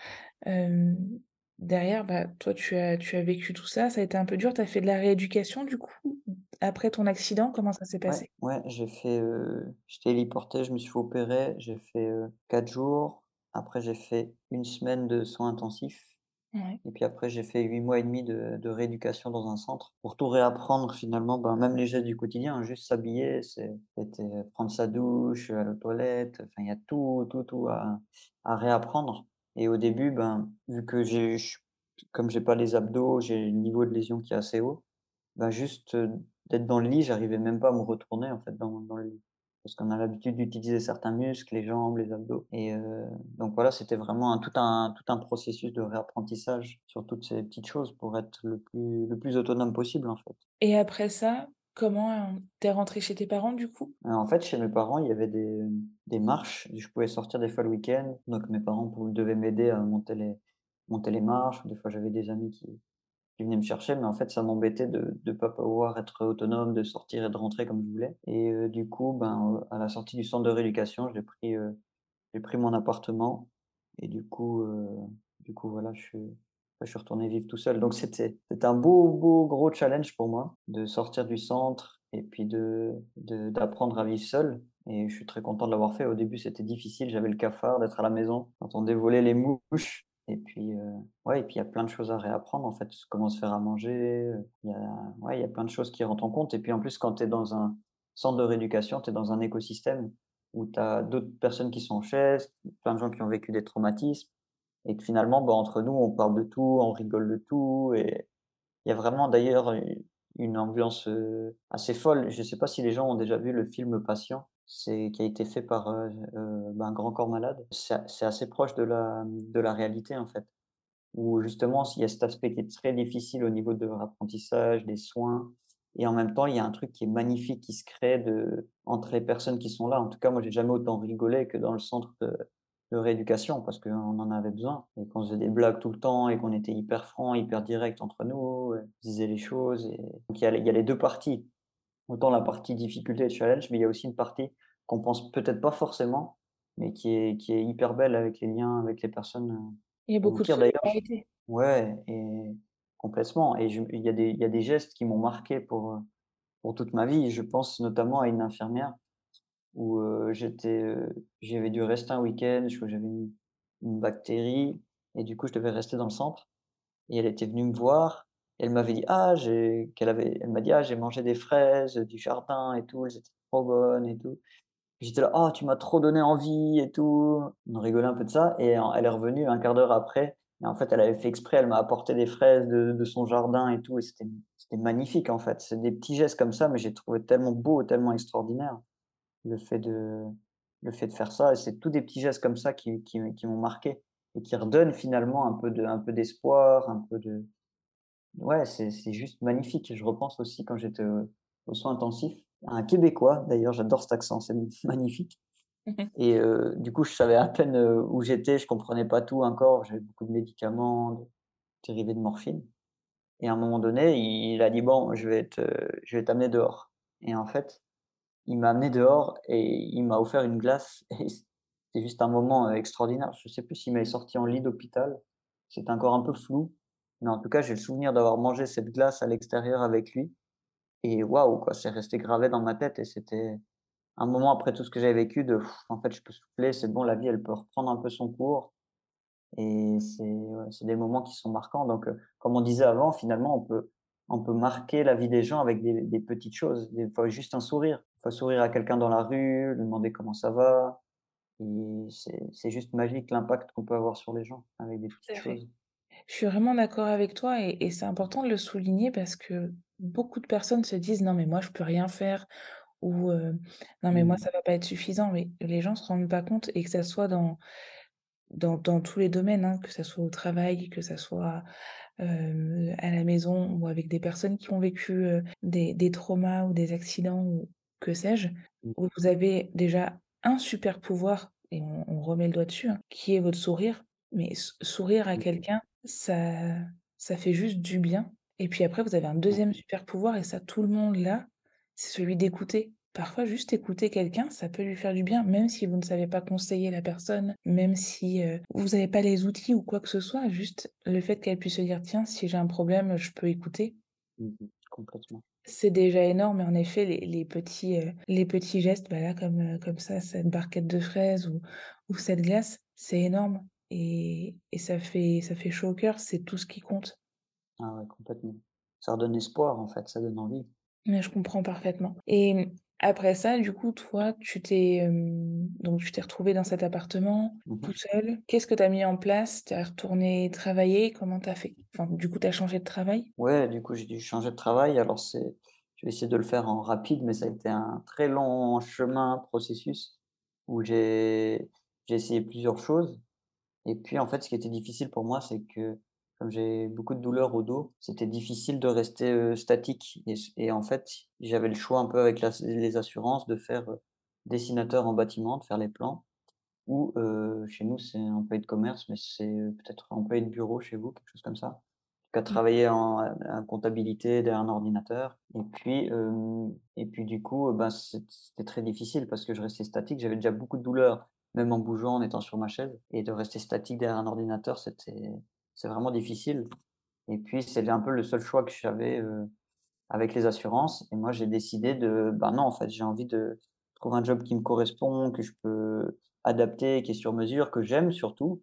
Derrière, bah, toi, tu as tu as vécu tout ça, ça a été un peu dur. Tu as fait de la rééducation, du coup, après ton accident? Comment ça s'est passé?
ouais, j'ai fait, heu, j'étais héliporté, je me suis fait opérer, j'ai fait, heu, 4 jours. Après j'ai fait une semaine de soins intensifs Et puis après j'ai fait 8 mois et demi de rééducation dans un centre pour tout réapprendre finalement, ben, même les gestes du quotidien, hein, juste s'habiller, c'était prendre sa douche, aller aux toilettes, enfin il y a tout, tout, tout à réapprendre. Et au début, ben, vu que j'ai comme j'ai pas les abdos, j'ai le niveau de lésion qui est assez haut, bah, juste, heu, d'être dans le lit, j'arrivais même pas à me retourner, en fait, dans dans le lit. Parce qu'on a l'habitude d'utiliser certains muscles, les jambes, les abdos et heu, donc voilà, c'était vraiment un tout un tout un processus de réapprentissage sur toutes ces petites choses pour être le plus le plus autonome possible, en fait.
Et après ça, comment, heu, tu es rentré chez tes parents, du coup?
En fait, chez mes parents, il y avait des, des marches, je pouvais sortir des fois le week-end, donc mes parents devaient m'aider à monter les monter les marches. Des fois, j'avais des amis qui qui venaient me chercher, mais en fait, ça m'embêtait de de pas pouvoir être autonome, de sortir et de rentrer comme je voulais. Et heu, du coup, ben, à la sortie du centre de rééducation, j'ai pris, j'ai pris mon appartement. Et du coup, heu, du coup, voilà, je suis retourné vivre tout seul. Donc c'était un beau, beau, gros challenge pour moi de sortir du centre et puis de d'apprendre à vivre seul. Et je suis très content de l'avoir fait. Au début, c'était difficile, j'avais le cafard d'être à la maison, j'entendais voler les mouches et puis, heu, ouais et puis il y a plein de choses à réapprendre en fait, comment se faire à manger, heu, il y a ouais, il y a plein de choses qui rentrent en compte et puis en plus quand tu es dans un centre de rééducation, tu es dans un écosystème où tu as d'autres personnes qui sont en chaise, plein de gens qui ont vécu des traumatismes et que finalement, bah, entre nous, on parle de tout, on rigole de tout et il y a vraiment d'ailleurs une ambiance, heu, assez folle. Je ne sais pas si les gens ont déjà vu le film Patient, c'est qui a été fait par, heu heu, ben, Grand Corps Malade. C'est assez proche de la, de la réalité, en fait, où justement, s'il y a cet aspect qui est très difficile au niveau de l'apprentissage, des soins et en même temps, il y a un truc qui est magnifique qui se crée de entre les personnes qui sont là. En tout cas, moi, j'ai jamais autant rigolé que dans le centre de rééducation parce qu'on en avait besoin et qu'on faisait des blagues tout le temps et qu'on était hyper francs, hyper directs entre nous, heu, on disait les choses donc il y a les il 2 parties. Autant la partie difficulté et challenge, mais il y a aussi une partie qu'on pense peut-être pas forcément, mais qui est qui est hyper belle avec les liens avec les personnes, heu,
Il y a
au
beaucoup de solidarité.
ouais et complètement et je il y a des il y a des gestes qui m'ont marqué pour, heu, pour toute ma vie. Je pense notamment à une infirmière où, heu, j'étais, j'avais dû rester un week-end, je crois que j'avais une une bactérie et du coup, je devais rester dans le centre et elle était venue me voir elle m'avait dit: «Ah, j'ai» qu'elle avait elle m'a dit: «Ah, j'ai mangé des fraises, du jardin et tout, elles étaient trop bonnes et tout». J'étais là: «Oh, tu m'as trop donné envie et tout». On rigolait un peu de ça et elle est revenue un quart d'heure après en fait, elle avait fait exprès, elle m'a apporté des fraises de de son jardin et tout et c'était magnifique, en fait. C'est des petits gestes comme ça, mais j'ai trouvé tellement beau, tellement extraordinaire. Le fait de le fait de faire ça c'est tous des petits gestes comme ça qui qui qui m'ont marqué et qui redonnent finalement un peu de un peu d'espoir, un peu de ouais, c'est juste magnifique. Je repense aussi quand j'étais, soins intensifs, à un Québécois. D'ailleurs, j'adore cet accent, c'est magnifique. Et heu, du coup, je savais à peine, heu, où j'étais, je comprenais pas tout encore, j'avais beaucoup de médicaments, dérivé de morphine. Et à un moment donné, il a dit: «Bon, je vais te je vais t'amener dehors» et en fait, il m'a amené dehors et il m'a offert une glace. Et c'était juste un moment, extraordinaire. Je sais plus s'il m'avait sorti en lit d'hôpital, c'était encore un peu flou, mais en tout cas, j'ai le souvenir d'avoir mangé cette glace à l'extérieur avec lui. Et waouh, quoi, c'est resté gravé dans ma tête et c'était un moment après tout ce que j'avais vécu de: «En fait, je peux souffler, c'est bon, la vie, elle peut reprendre un peu son cours» et c'est ouais, c'est des moments qui sont marquants. Donc heu, comme on disait avant, finalement, on peut on peut marquer la vie des gens avec des des petites choses, des fois juste un sourire. Des fois sourire à quelqu'un dans la rue, lui demander comment ça va. Et c'est c'est juste magique l'impact qu'on peut avoir sur les gens avec des petites choses.
Je suis vraiment d'accord avec toi et et c'est important de le souligner parce que beaucoup de personnes se disent: «Non mais moi je peux rien faire» ou «Non mais moi
Mmh.
ça va pas être suffisant». Mais les gens se rendent pas compte et que ça soit dans dans dans tous les domaines, hein, que ça soit au travail, que ça soit, à la maison ou avec des personnes qui ont vécu, des des traumas ou des accidents ou que sais-je,
Mmh.
vous avez déjà un super pouvoir et on on remet le doigt dessus, hein, qui est votre sourire. Mais sourire à
Mmh mh.
quelqu'un, ça ça fait juste du bien et puis après vous avez un
Ouais.
deuxième super pouvoir et ça tout le monde l'a, c'est celui d'écouter. Parfois juste écouter quelqu'un, ça peut lui faire du bien, même si vous ne savez pas conseiller la personne, même si, vous avez pas les outils ou quoi que ce soit, juste le fait qu'elle puisse se dire: «Tiens, si j'ai un problème, je peux écouter».
Mmh. Complètement.
C'est déjà énorme et en effet les les petits, les petits gestes, bah, là comme, comme ça, cette barquette de fraises ou ou cette glace, c'est énorme et et ça fait ça fait chaud au cœur, c'est tout ce qui compte.
Ah ouais, complètement. Ça redonne espoir, en fait, ça donne envie.
Mais je comprends parfaitement et mmh, après ça, du coup, toi, tu t'es, hem, donc tu t'es retrouvé dans cet appartement,
Mmh
tout seul. Qu'est-ce que tu as mis en place? Tu es retourné travailler? Comment tu as fait? Enfin, du coup, tu as changé de travail?
Ouais, du coup, j'ai dû changer de travail. Alors c'est je vais essayer de le faire en rapide, mais ça a été un très long chemin, processus où j'ai j'ai essayé plusieurs choses et puis, en fait, ce qui était difficile pour moi, c'est que comme j'ai beaucoup de douleurs au dos, c'était difficile de rester, statique et en fait, j'avais le choix un peu avec les assurances de faire, dessinateur en bâtiment, de faire les plans ou chez nous, c'est employé de commerce, mais c'est, peut-être employé de bureau chez vous, quelque chose comme ça. Qu'à
Mmh.
travailler en, en comptabilité derrière un ordinateur et puis, et puis du coup, c'ét c'était très difficile parce que je restais statique. J'avais déjà beaucoup de douleurs, même en bougeant, en étant sur ma chaise et de rester statique derrière un ordinateur, c'était c'est vraiment difficile. Et puis c'était un peu le seul choix que j'avais, heu, avec les assurances. Et moi j'ai décidé de, bah, non, en fait, j'ai envie de trouver un job qui me correspond, que je peux adapter, qui est sur mesure, que j'aime surtout.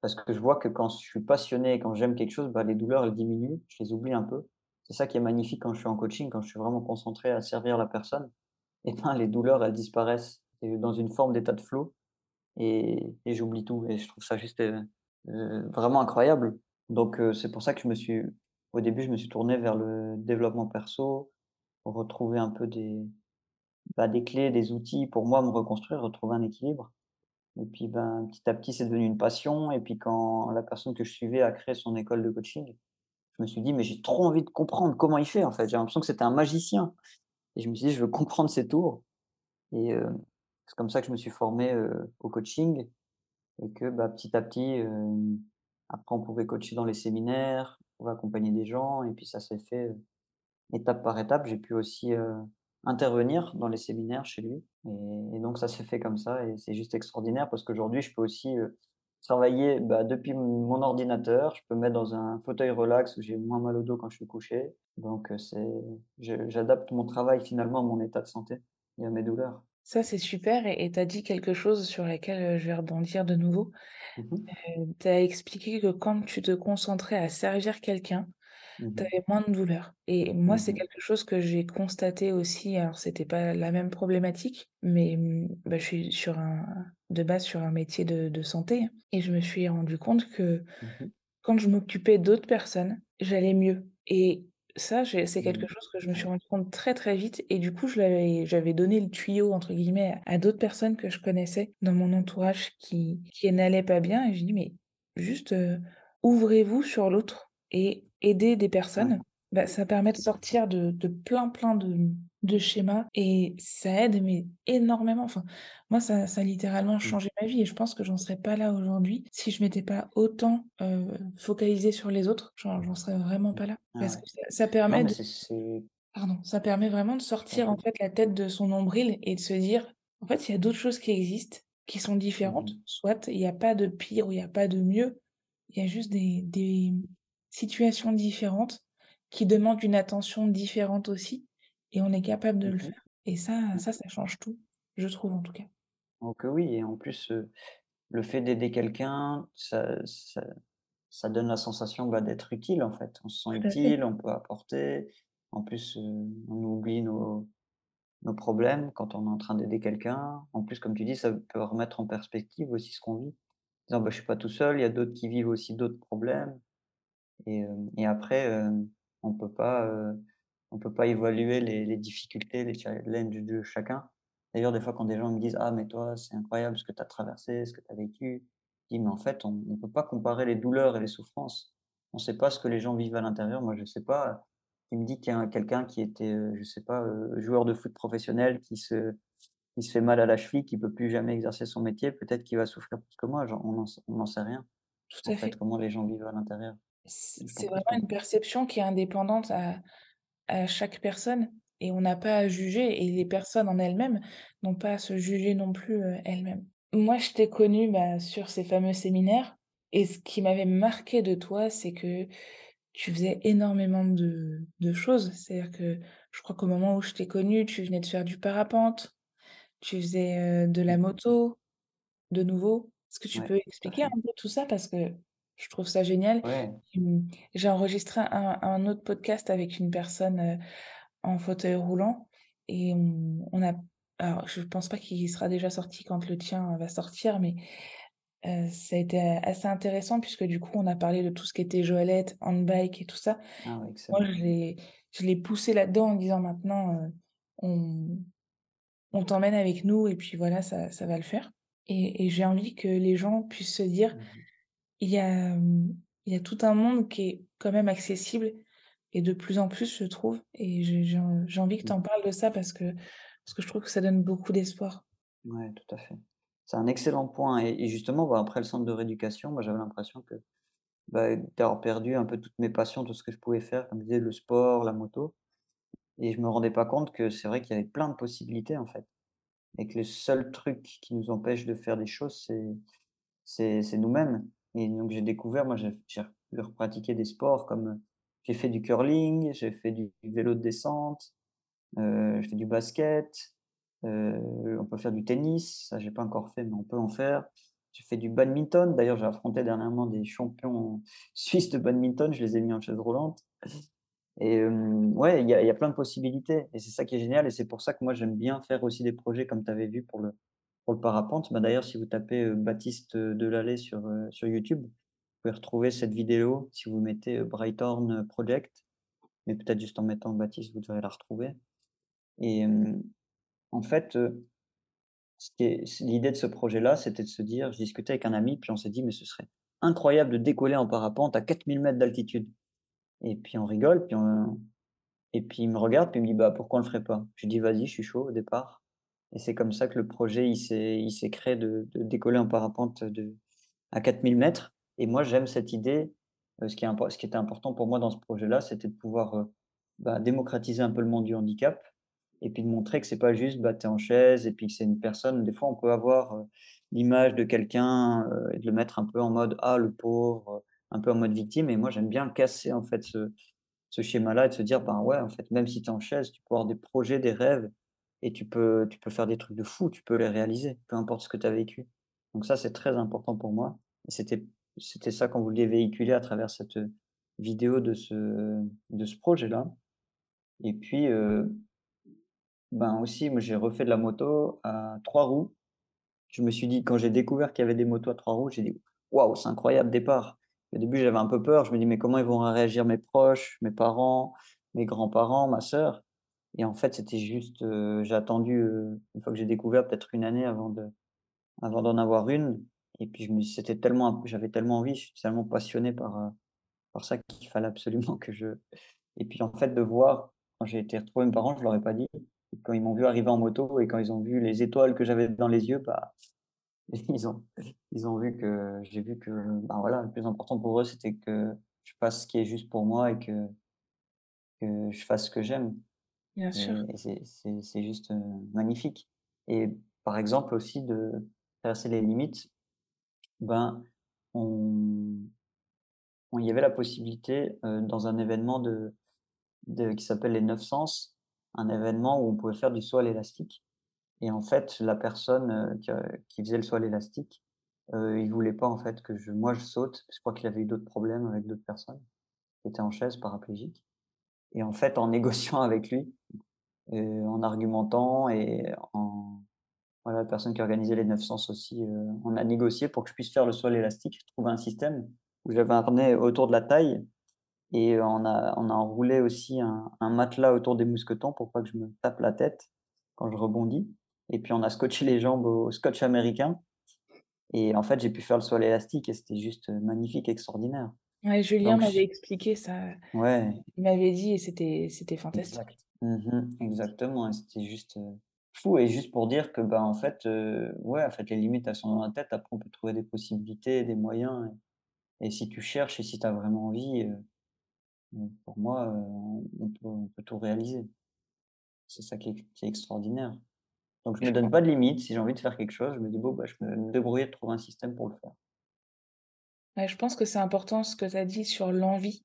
Parce que je vois que quand je suis passionné, quand j'aime quelque chose, bah, les douleurs, elles diminuent, je les oublie un peu. C'est ça qui est magnifique quand je suis en coaching, quand je suis vraiment concentré à servir la personne. Et ben, les douleurs, elles disparaissent et dans une forme d'état de flow et j'oublie tout et je trouve ça juste, heu heu, vraiment incroyable. Donc heu, c'est pour ça que je me suis au début, je me suis tourné vers le développement perso, retrouver un peu des, bah, des clés, des outils pour moi me reconstruire, retrouver un équilibre et puis, ben, petit à petit, c'est devenu une passion et puis quand la personne que je suivais a créé son école de coaching, je me suis dit: «Mais j'ai trop envie de comprendre comment il fait, en fait». J'ai l'impression que c'était un magicien et je me suis dit: «Je veux comprendre ses tours» et c'est comme ça que je me suis formé, heu, au coaching et que, bah, petit à petit, hem, après on pouvait coacher dans les séminaires, on pouvait accompagner des gens et puis ça s'est fait, heu, étape par étape. J'ai pu aussi, intervenir dans les séminaires chez lui et donc ça s'est fait comme ça et c'est juste extraordinaire parce qu'aujourd'hui je peux aussi, travailler, bah, depuis mon ordinateur. Je peux me mettre dans un fauteuil relax où j'ai moins mal au dos quand je suis couché. Donc c'est j'adapte mon travail finalement à mon état de santé et à mes douleurs.
Ça, c'est super et tu as dit quelque chose sur laquelle, je vais rebondir de nouveau.
Mmh
tu as expliqué que quand tu te concentrais à servir quelqu'un,
Mmh
tu avais moins de douleur et moi,
Mmh
c'est quelque chose que j'ai constaté aussi. Alors c'était pas la même problématique, mais mmh, bah, je suis sur un de base sur un métier de de santé et je me suis rendu compte que
Mmh
quand je m'occupais d'autres personnes, j'allais mieux et ça, c'est quelque
Mmh.
chose que je me suis rendu compte très, très vite et du coup, j'avais donné «le tuyau» entre guillemets à d'autres personnes que je connaissais dans mon entourage qui qui n'allaient pas bien et j'ai dit: «Mais juste, heu, ouvrez-vous sur l'autre et aidez des personnes». Bah, ça permet de sortir de de plein, plein de de schémas et ça aide, mais énormément. Enfin, moi, ça ça a littéralement
Mmh.
changé ma vie et je pense que j'en serais pas là aujourd'hui si je m'étais pas autant, heu, focalisée sur les autres. J'en serais vraiment
Mmh.
pas là.
Ah
Parce
ouais.
que ça permet de pardon, ça permet vraiment de sortir, en fait, la tête de son nombril et de se dire: «En fait, il y a d'autres choses qui existent, qui sont
Mmh
différentes».
mh.
Soit il y a pas de pire ou il y a pas de mieux, il y a juste des des situations différentes qui demandent une attention différente aussi et on est capable de le
Mmh
faire et ça
Mmh.
ça, ça change tout, je trouve en tout cas.
Donc oui et en plus, le fait d'aider quelqu'un, ça ça ça donne la sensation, bah, d'être utile, en fait. On se sent utile, on peut apporter. En plus, on oublie nos nos problèmes quand on est en train d'aider quelqu'un. En plus, comme tu dis, ça peut remettre en perspective aussi ce qu'on vit. Disant: «Bah, je suis pas tout seul, il y a d'autres qui vivent aussi d'autres problèmes» et et après, on peut pas, heu, on peut pas évaluer les les difficultés, les challenges de chacun. D'ailleurs, des fois, quand des gens me disent: «Ah mais toi, c'est incroyable ce que tu as traversé, ce que tu as vécu», je dis: «Mais en fait, on ne peut pas comparer les douleurs et les souffrances. On ne sait pas ce que les gens vivent à l'intérieur». Moi, je sais pas, tu me dis qu'il y a quelqu'un qui était, heu, je sais pas, heu, joueur de foot professionnel qui se qui se fait mal à la cheville, qui peut plus jamais exercer son métier, peut-être qu'il va souffrir plus que moi, genre on n'en sait rien,
tout
en
à
fait,
fait.
comment les gens vivent à l'intérieur.
C'est vraiment une perception qui est indépendante à à chaque personne et on n'a pas à juger et les personnes en elles-mêmes n'ont pas à se juger non plus, heu, elles-mêmes. Moi, je t'ai connue, bah, sur ces fameux séminaires et ce qui m'avait marqué de toi, c'est que tu faisais énormément de de choses. C'est-à-dire que je crois qu'au moment où je t'ai connue, tu venais de faire du parapente, tu faisais, heu, de la
Mmh
moto de nouveau. Est-ce que tu
Ouais,
peux expliquer un peu tout ça? Parce que je trouve ça génial.
Ouais.
Mmh, j'ai enregistré un un autre podcast avec une personne, heu, en fauteuil roulant et on on a alors je pense pas qu'il sera déjà sorti quand le tien va sortir, mais heu, ça a été assez intéressant puisque du coup on a parlé de tout ce qui était Joëlette, handbike et tout ça.
Ah
Moi je l'ai poussé là-dedans en disant: «Maintenant, on on t'emmène avec nous et puis voilà, ça ça va le faire» et et j'ai envie que les gens puissent se dire:
Mmh
«Il y a, mmh, il y a tout un monde qui est quand même accessible» et de plus en plus je trouve et j'ai j'ai en j'ai envie que tu
mh.
en parles de ça parce que parce que je trouve que ça donne beaucoup d'espoir.
Ouais, tout à fait. C'est un excellent point et et justement, bah, après le centre de rééducation, moi, j'avais l'impression que, bah, d'avoir perdu un peu toutes mes passions, tout ce que je pouvais faire, comme je disais, le sport, la moto et je me rendais pas compte que c'est vrai qu'il y avait plein de possibilités, en fait et que le seul truc qui nous empêche de faire des choses, c'est c'est c'est nous-mêmes et donc j'ai découvert, moi, j'ai j'ai repratiquer des sports comme, heu, j'ai fait du curling, j'ai fait du vélo de descente, Heu, je fais du basket, heu, on peut faire du tennis, ça j'ai pas encore fait, mais on peut en faire. J'ai fait du badminton, d'ailleurs j'ai affronté dernièrement des champions suisses de badminton, je les ai mis en chaise roulante. Et ouais, il y y a plein de possibilités. Et c'est ça qui est génial. Et c'est pour ça que moi j'aime bien faire aussi des projets comme tu avais vu pour le pour le parapente. Bah, d'ailleurs si vous tapez, heu, Baptiste, heu, Delalet sur, heu, sur YouTube, vous pouvez retrouver cette vidéo si vous mettez, Brighthorn Project, mais peut-être juste en mettant Baptiste, vous devrez la retrouver et en fait, l'idée de ce projet-là, c'était de se dire je discutais avec un ami, puis on s'est dit: «Mais ce serait incroyable de décoller en parapente à 4000 mètres d'altitude» et puis on rigole, puis on et puis il me regarde, puis il me dit: «Bah, pourquoi on le ferait pas?» je dis: «Vas-y, je suis chaud au départ» et c'est comme ça que le projet, il s'est créé de décoller en parapente de à 4000 mètres. Et moi, j'aime cette idée, heu, ce qui est ce qui était important pour moi dans ce projet-là, c'était de pouvoir, heu, bah, démocratiser un peu le monde du handicap et puis de montrer que c'est pas juste, bah, tu es en chaise et puis que c'est une personne. Des fois, on peut avoir, heu, l'image de quelqu'un, et de le mettre un peu en mode: «Ah le pauvre», un peu en mode victime. Et moi j'aime bien casser en fait ce ce schéma-là et de se dire: «Ben, ouais, en fait, même si tu es en chaise, tu peux avoir des projets, des rêves et tu peux tu peux faire des trucs de fou, tu peux les réaliser, peu importe ce que tu as vécu». Donc ça, c'est très important pour moi et c'était c'était ça qu'on voulait véhiculer à travers cette, vidéo de ce de ce projet-là et puis, heu ben, aussi, moi, j'ai refait de la moto à 3 roues. Je me suis dit quand j'ai découvert qu'il y avait des motos à 3 roues, j'ai dit: «Waouh, c'est incroyable départ». Au début, j'avais un peu peur, je me dis: «Mais comment ils vont réagir mes proches, mes parents, mes grands-parents, ma sœur?» Et en fait, c'était juste, heu, j'ai attendu, heu, une fois que j'ai découvert, peut-être une année avant de avant d'en avoir une et puis je me c'était tellement j'avais tellement envie, je suis tellement passionné par, par ça qu'il fallait absolument que je Et puis en fait, de voir, quand j'ai été retrouver mes parents, je leur ai pas dit. Quand ils m'ont vu arriver en moto et quand ils ont vu les étoiles que j'avais dans les yeux, bah, ils ont, ils ont vu que j'ai vu que bah voilà, le plus important pour eux, c'était que je fasse ce qui est juste pour moi et que, que je fasse ce que j'aime.
Bien sûr.
C'est juste magnifique. Et par exemple aussi de traverser les limites, ben, on, on il y avait la possibilité euh, dans un événement de, de qui s'appelle les Neuf Sens, un événement où on pouvait faire du saut à l'élastique. Et en fait, la personne euh, qui, qui, faisait le saut à l'élastique, il voulait pas en fait que je, moi je saute. Je crois qu'il avait eu d'autres problèmes avec d'autres personnes qui étaient en chaise paraplégique. Et en fait, en négociant avec lui, euh, en argumentant et en voilà, la personne qui organisait les 900 aussi, euh, on a négocié pour que je puisse faire le sol élastique. Je trouvais un système où j'avais un harnais autour de la taille et on a, on a enroulé aussi un, un, matelas autour des mousquetons pour pas que je me tape la tête quand je rebondis. Et puis on a scotché les jambes au scotch américain. Et en fait, j'ai pu faire le sol élastique et c'était juste magnifique, extraordinaire.
Ouais, Julien m'avait expliqué ça.
Ouais.
Il m'avait dit et c'était c'était fantastique.
Exact. Mmh exactement, c'était juste fou et juste pour dire que bah en fait ouais en fait les limites elles sont dans la tête après on peut trouver des possibilités des moyens et, si tu cherches et si tu as vraiment envie pour moi on peut, on, peut, tout réaliser c'est ça qui est, extraordinaire donc je me donne pas de limites si j'ai envie de faire quelque chose je me dis bon bah je me débrouiller de trouver un système pour le faire
ouais, je pense que c'est important ce que tu as dit sur l'envie.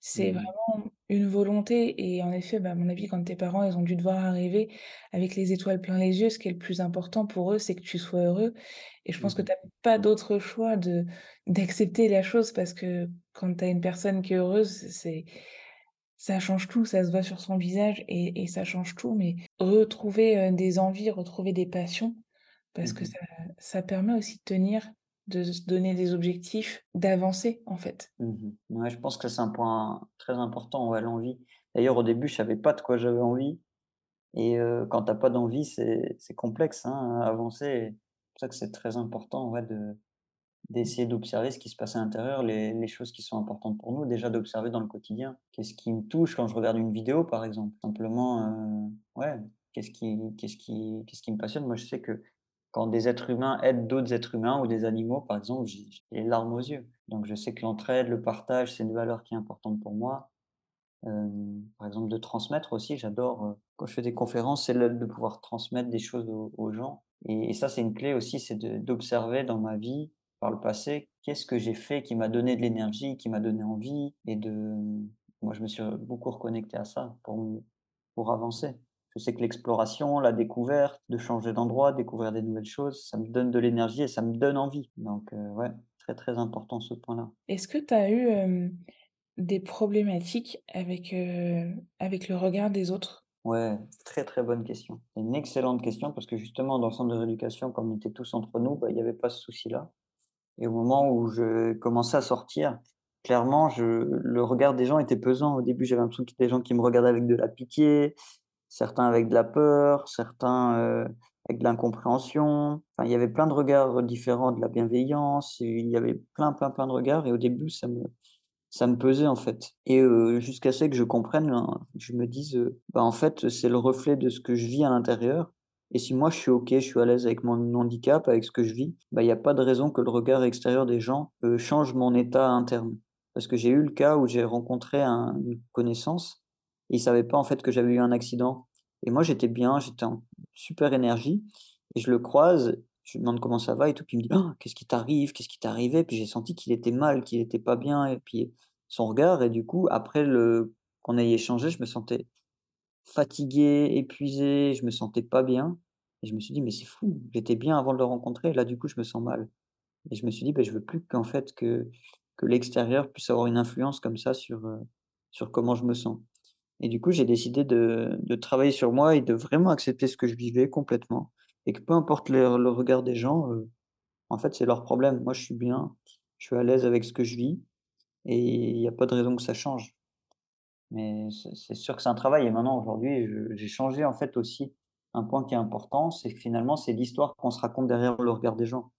C'est
Mmh.
vraiment une volonté et en effet, bah, à mon avis, quand tes parents, ils ont dû te voir arriver avec les étoiles plein les yeux, ce qui est le plus important pour eux, c'est que tu sois heureux et je pense que
mmh.
tu as pas d'autre choix de d'accepter la chose parce que quand tu as une personne qui est heureuse, c'est ça change tout, ça se voit sur son visage et et ça change tout, mais retrouver, des envies, retrouver des passions parce que
Mmh.
ça ça permet aussi de tenir, de se donner des objectifs, d'avancer, en fait.
Mmh ouais, je pense que c'est un point très important, ouais, l'envie. D'ailleurs, au début, je savais pas de quoi j'avais envie et heu, quand tu as pas d'envie, c'est complexe, hein, à avancer. C'est pour ça que c'est très important, ouais, de d'essayer d'observer ce qui se passe à l'intérieur, les les choses qui sont importantes pour nous, déjà d'observer dans le quotidien. Qu'est-ce qui me touche quand je regarde une vidéo, par exemple? Simplement, heu, ouais, qu'est-ce qui qu'est-ce qui qu'est-ce qui me passionne? Moi, je sais que quand des êtres humains aident d'autres êtres humains ou des animaux, par exemple, j'ai les larmes aux yeux. Donc je sais que l'entraide, le partage, c'est une valeur qui est importante pour moi. Euh, par exemple, de transmettre aussi, j'adore, euh, quand je fais des conférences, c'est de pouvoir transmettre des choses aux, gens. Et, ça, c'est une clé aussi, c'est d'observer dans ma vie, par le passé, qu'est-ce que j'ai fait qui m'a donné de l'énergie, qui m'a donné envie. Et de, moi, je me suis beaucoup reconnecté à ça pour, pour avancer. Sais que l'exploration, la découverte, de changer d'endroit, découvrir des nouvelles choses, ça me donne de l'énergie et ça me donne envie. Donc, euh, ouais, très très important ce point-là.
Est-ce que tu as eu des problématiques avec, euh, avec le regard des autres?
Ouais, très très bonne question. C'est une excellente question parce que justement, dans le centre de rééducation, comme on était tous entre nous, bah, il n'y avait pas ce souci-là. Et au moment où je commençais à sortir, clairement, je, le regard des gens était pesant. Au début, j'avais l'impression qu'il y avait des gens qui me regardaient avec de la pitié, certains avec de la peur, certains avec de l'incompréhension. Enfin, il y avait plein de regards différents, de la bienveillance. il y avait plein, plein, plein de regards. Et au début, ça me, ça me pesait en fait. Et jusqu'à ce que je comprenne, hein, je me dise, bah en fait, c'est le reflet de ce que je vis à l'intérieur. Et si moi je suis ok, je suis à l'aise avec mon handicap, avec ce que je vis, bah il n'y a pas de raison que le regard extérieur des gens change mon état interne. Parce que j'ai eu le cas où j'ai rencontré un, une connaissance et il savait pas en fait que j'avais eu un accident. Et moi j'étais bien, j'étais en super énergie et je le croise, je lui demande comment ça va et tout, puis il me dit «Oh, qu'est-ce qui t'arrive, qu'est-ce qui t'arrivait? Puis j'ai senti qu'il était mal, qu'il était pas bien et puis son regard et du coup après le qu'on ait échangé, je me sentais fatigué, épuisé, je me sentais pas bien et je me suis dit mais c'est fou, j'étais bien avant de le rencontrer, là du coup je me sens mal. Et je me suis dit ben je veux plus qu'en fait que que l'extérieur puisse avoir une influence comme ça sur sur comment je me sens. Et du coup, j'ai décidé de, de, travailler sur moi et de vraiment accepter ce que je vivais complètement. Et que peu importe le, regard des gens, euh, en fait, c'est leur problème. Moi, je suis bien, je suis à l'aise avec ce que je vis et il n'y a pas de raison que ça change. Mais c'est sûr que c'est un travail. Et maintenant, aujourd'hui, j'ai changé en fait aussi un point qui est important, c'est que finalement, c'est l'histoire qu'on se raconte derrière le regard des gens.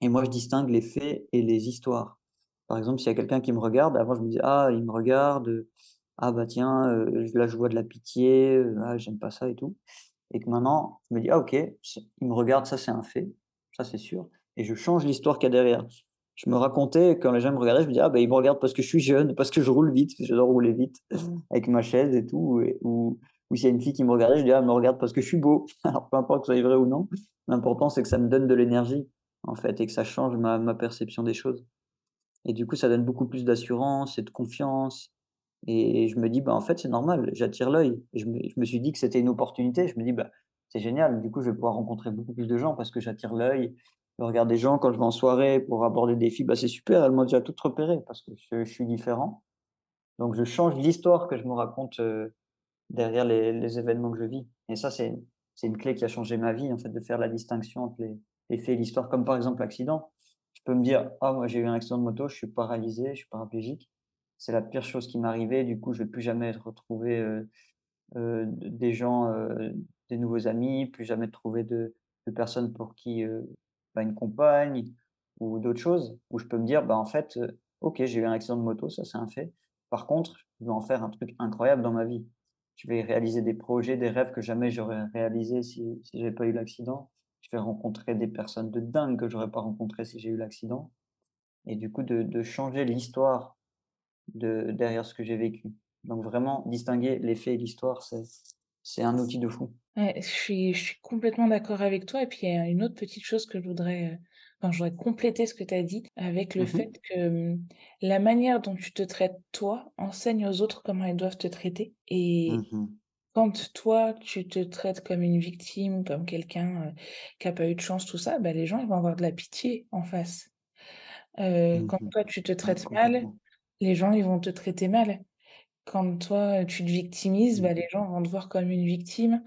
Et moi, je distingue les faits et les histoires. Par exemple, s'il y a quelqu'un qui me regarde, avant, je me disais, ah, il me regarde, «Ah bah tiens, heu, là je vois de la pitié, heu, ah j'aime pas ça et tout» et que maintenant je me dis: «Ah OK, il me regarde, ça c'est un fait, ça c'est sûr» et je change l'histoire qu'il y a derrière. Je me racontais quand les gens me regardaient, je me dis: «Ah bah il me regarde parce que je suis jeune, parce que je roule vite», parce que j'adore rouler vite avec ma chaise et tout ou ou s'il y a une fille qui me regardait, je dis: «Ah elle me regarde parce que je suis beau». Alors peu importe que ce soit vrai ou non, l'important c'est que ça me donne de l'énergie en fait et que ça change ma ma perception des choses et du coup ça donne beaucoup plus d'assurance et de confiance et je me dis: «Bah, en fait, c'est normal, j'attire l'œil» je je me suis dit que c'était une opportunité. Je me dis: «Bah, c'est génial, du coup, je vais pouvoir rencontrer beaucoup plus de gens parce que j'attire l'œil, le regard des gens quand je vais en soirée pour aborder des filles, bah, c'est super, elles m'ont déjà toutes repéré parce que je suis différent». Donc je change l'histoire que je me raconte, heu, derrière les les événements que je vis et ça, c'est c'est une clé qui a changé ma vie, en fait, de faire la distinction entre les les faits et l'histoire. Comme par exemple l'accident. Je peux me dire: «Ah moi j'ai eu un accident de moto, je suis paralysé, je suis paraplégique. C'est la pire chose qui arrivée, du coup je vais plus jamais retrouver, heu, d des gens, heu, des nouveaux amis, plus jamais trouver de personnes pour qui, bah, une compagne ou d'autres choses». Ou je peux me dire: «Bah, en fait, OK, j'ai eu un accident de moto, ça c'est un fait. Par contre, je vais en faire un truc incroyable dans ma vie. Je vais réaliser des projets, des rêves que jamais j'aurais réalisés si si j'avais pas eu l'accident. Je vais rencontrer des personnes de dingue que j'aurais pas rencontrées si j'ai eu l'accident» et du coup de changer l'histoire de derrière ce que j'ai vécu. Donc vraiment distinguer les faits et l'histoire, c'est un outil de fou.
Ouais, je suis je suis complètement d'accord avec toi et puis il y a une autre petite chose que je voudrais, heu, enfin, je voudrais compléter ce que tu as dit avec le
Mmh
fait que, mmh, la manière dont tu te traites toi, enseigne aux autres comment ils doivent te traiter et
Mmh mh.
quand toi, tu te traites comme une victime, comme quelqu'un, qui a pas eu de chance, tout ça, bah, les gens, ils vont avoir de la pitié en face.
Mmh
quand toi, tu te traites mal. Les gens, ils vont te traiter mal. Quand toi, tu te victimises,
Mmh
bah,
mh.
les gens vont te voir comme une victime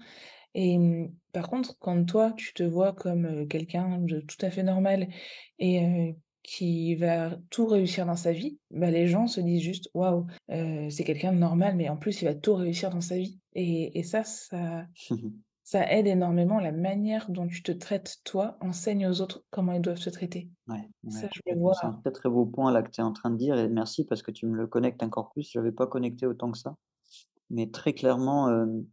et mmh, par contre, quand toi, tu te vois comme, quelqu'un de tout à fait normal et qui va tout réussir dans sa vie, bah, les gens se disent juste: «Waouh, c'est quelqu'un de normal, mais en plus, il va tout réussir dans sa vie» et et ça, ça ça aide énormément. La manière dont tu te traites toi, enseigne aux autres comment ils doivent se traiter.
Ouais,
Ça,
ouais,
je le
complètement.
vois
C'est un très, très beau point là que tu es en train de dire et merci parce que tu me le connectes encore plus. J'avais pas connecté autant que ça. Mais très clairement, hem,